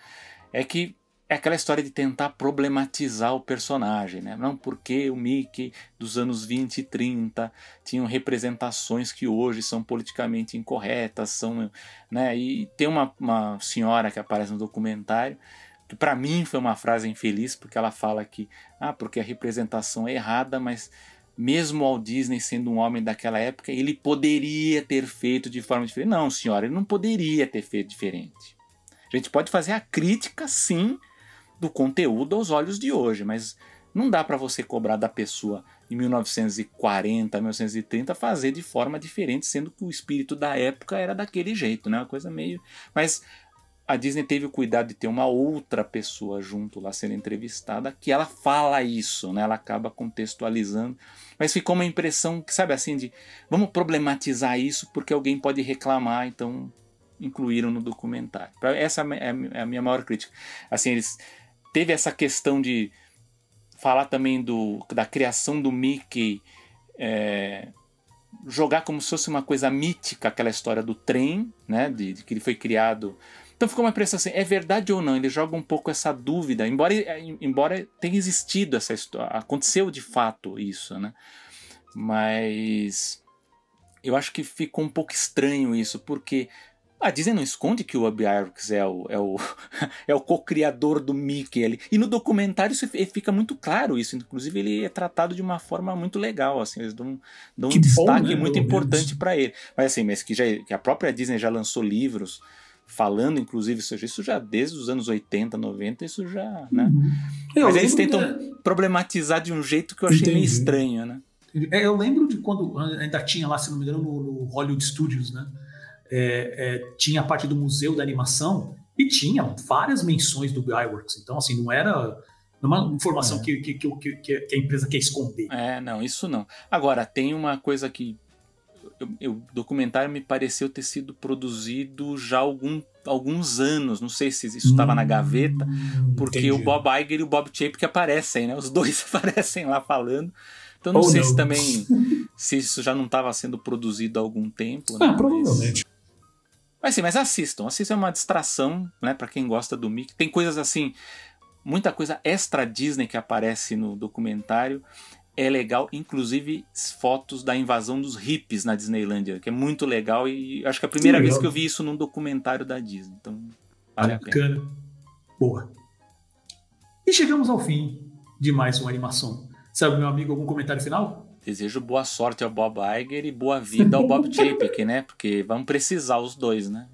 é que é aquela história de tentar problematizar o personagem, né? Não porque o Mickey dos anos 20 e 30 tinham representações que hoje são politicamente incorretas, são, né? E tem uma, uma senhora que aparece no documentário que para mim foi uma frase infeliz porque ela fala que ah, porque a representação é errada, mas mesmo Walt Disney sendo um homem daquela época, ele poderia ter feito de forma diferente. Não, senhora, ele não poderia ter feito diferente. A gente pode fazer a crítica, sim, do conteúdo aos olhos de hoje, mas não dá para você cobrar da pessoa em 1940, 1930 fazer de forma diferente, sendo que o espírito da época era daquele jeito, né? Uma coisa meio. Mas a Disney teve o cuidado de ter uma outra pessoa junto lá sendo entrevistada que ela fala isso, né? Ela acaba contextualizando, mas ficou uma impressão que sabe assim de vamos problematizar isso porque alguém pode reclamar, então incluíram no documentário. Essa é, é a minha maior crítica. Assim, eles teve essa questão de falar também do, da criação do Mickey, é, jogar como se fosse uma coisa mítica aquela história do trem, né, de, de, que ele foi criado. Então ficou uma impressão assim, é verdade ou não? Ele joga um pouco essa dúvida, embora, embora tenha existido essa história, aconteceu de fato isso, né? Mas eu acho que ficou um pouco estranho isso, porque a Disney não esconde que o Ub Iwerks é o, é o, é o co-criador do Mickey ali. E no documentário isso fica muito claro isso. Inclusive, ele é tratado de uma forma muito legal. Assim, eles dão, dão um destaque né, muito importante para ele. Mas assim, mas que, já, que a própria Disney já lançou livros falando, inclusive, isso, isso já desde os anos 80, 90, isso já. Né? Uhum. Mas eles tentam problematizar de um jeito que eu achei Entendi. meio estranho, né? É, eu lembro de quando ainda tinha lá, se não me engano, no, no Hollywood Studios, né? É, é, tinha a parte do museu da animação e tinha várias menções do Iworks. Então, assim, não era uma informação é. que, que, que, que, a empresa quer esconder. É, não, isso não. Agora, tem uma coisa que o documentário me pareceu ter sido produzido já há algum, alguns anos. Não sei se isso estava hum, na gaveta, porque entendi. o Bob Iger e o Bob Chapek aparecem, né? Os dois aparecem lá falando. Então não oh, sei não. se também se isso já não estava sendo produzido há algum tempo. Ah, né? provavelmente. Mas sim, mas assistam. Assistam é uma distração, né, para quem gosta do Mickey. Tem coisas assim, muita coisa extra Disney que aparece no documentário. É legal, inclusive fotos da invasão dos hippies na Disneylandia, que é muito legal e acho que é a primeira vez que eu vi isso num documentário da Disney. Então, vale Bacana. a pena. Boa. E chegamos ao fim de mais uma animação. Sabe, meu amigo, algum comentário final? Desejo boa sorte ao Bob Iger e boa vida ao Bob Chapek, né? Porque vamos precisar os dois, né?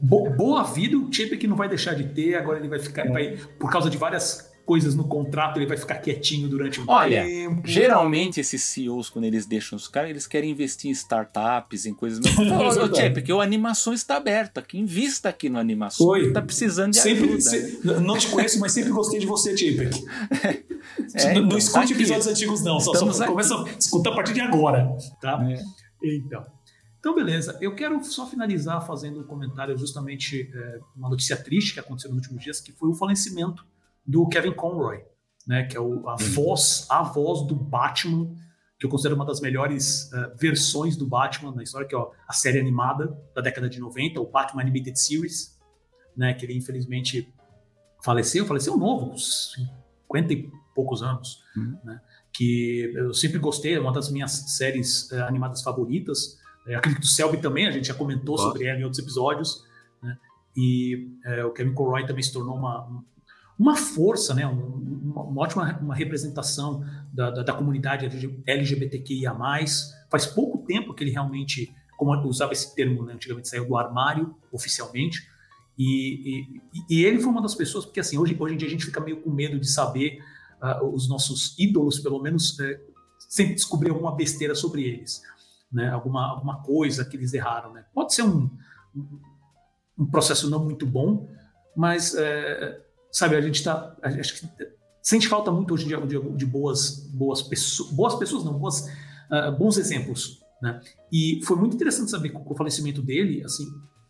boa vida o Chapek não vai deixar de ter, agora ele vai ficar, vai, por causa de várias coisas no contrato, ele vai ficar quietinho durante um Olha, tempo. geralmente esses CEOs, quando eles deixam os caras, eles querem investir em startups, em coisas... Ô, Tchê, porque o animação está aberto aqui, invista aqui no animação. Oi. Tá precisando de sempre, ajuda. Se, não te conheço, mas sempre gostei de você, Chapek. É, não, então, não escute tá episódios antigos não, só, só começa a escutar a partir de agora, tá? É. Então... Então, beleza. Eu quero só finalizar fazendo um comentário justamente é, uma notícia triste que aconteceu nos últimos dias, que foi o falecimento do Kevin Conroy, né, que é o, a uhum. voz, a voz do Batman, que eu considero uma das melhores uh, versões do Batman na história, que é ó, a série animada da década de 90, o Batman Animated Series, né, que ele infelizmente faleceu, faleceu novo, com 50 e poucos anos, uhum. né, que eu sempre gostei, é uma das minhas séries uh, animadas favoritas. É, acredito que o Selby também, a gente já comentou sobre ela em outros episódios, né, e uh, o Kevin Conroy também se tornou uma, uma força, né, uma, uma ótima uma representação da, da, da, comunidade LGBTQIA+. Faz pouco tempo que ele realmente, como usava esse termo, né, antigamente saiu do armário oficialmente, e, e, e, ele foi uma das pessoas, porque assim, hoje, hoje em dia a gente fica meio com medo de saber uh, os nossos ídolos, pelo menos, uh, sempre descobrir alguma besteira sobre eles, né, alguma, alguma coisa que eles erraram. Né. Pode ser um, um, um processo não muito bom, mas... Uh, sabe, a gente está. Acho que sente falta muito hoje em dia de, de boas, boas pessoas, boas pessoas, não, boas, uh, bons exemplos. Né? E foi muito interessante saber que o falecimento dele, assim,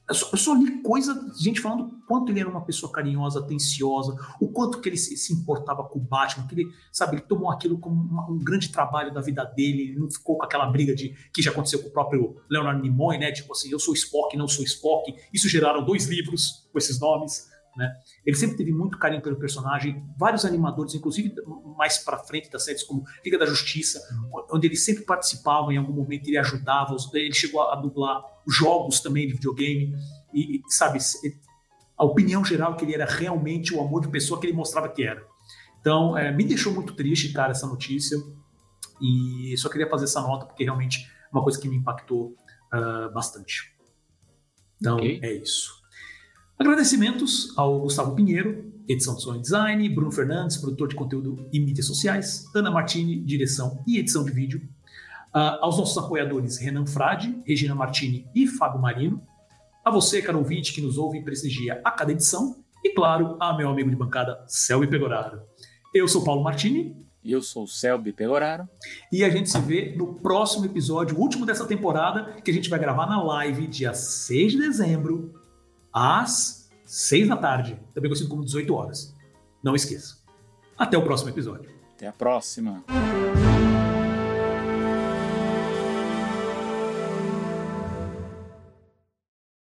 Eu só, eu só, li coisa, gente falando quanto ele era uma pessoa carinhosa, atenciosa, o quanto que ele se, se importava com o Batman, que ele, sabe, ele tomou aquilo como uma, um grande trabalho da vida dele, ele não ficou com aquela briga de que já aconteceu com o próprio Leonard Nimoy, né? Tipo assim, eu sou Spock, não sou Spock. Isso geraram dois livros com esses nomes. Né? Ele sempre teve muito carinho pelo personagem, vários animadores, inclusive mais para frente das séries como Liga da Justiça, onde ele sempre participava em algum momento, ele ajudava, ele chegou a dublar jogos também de videogame e, sabe, a opinião geral é que ele era realmente o amor de pessoa que ele mostrava que era. Então, é, me deixou muito triste, cara, essa notícia e só queria fazer essa nota porque realmente é uma coisa que me impactou uh, bastante. Então, okay. é isso. Agradecimentos ao Gustavo Pinheiro, edição de som e design, Bruno Fernandes, produtor de conteúdo e mídias sociais, Ana Martini, direção e edição de vídeo, uh, aos nossos apoiadores Renan Frade, Regina Martini e Fábio Marino, a você, caro ouvinte, que nos ouve e prestigia a cada edição, e claro, a meu amigo de bancada, Selby Pegoraro. Eu sou Paulo Martini. E eu sou o Selby Pegoraro. E a gente se vê no próximo episódio, o último dessa temporada, que a gente vai gravar na live dia 6 de dezembro, às 6 da tarde, também conhecido como 18 horas. Não esqueça. Até o próximo episódio. Até a próxima.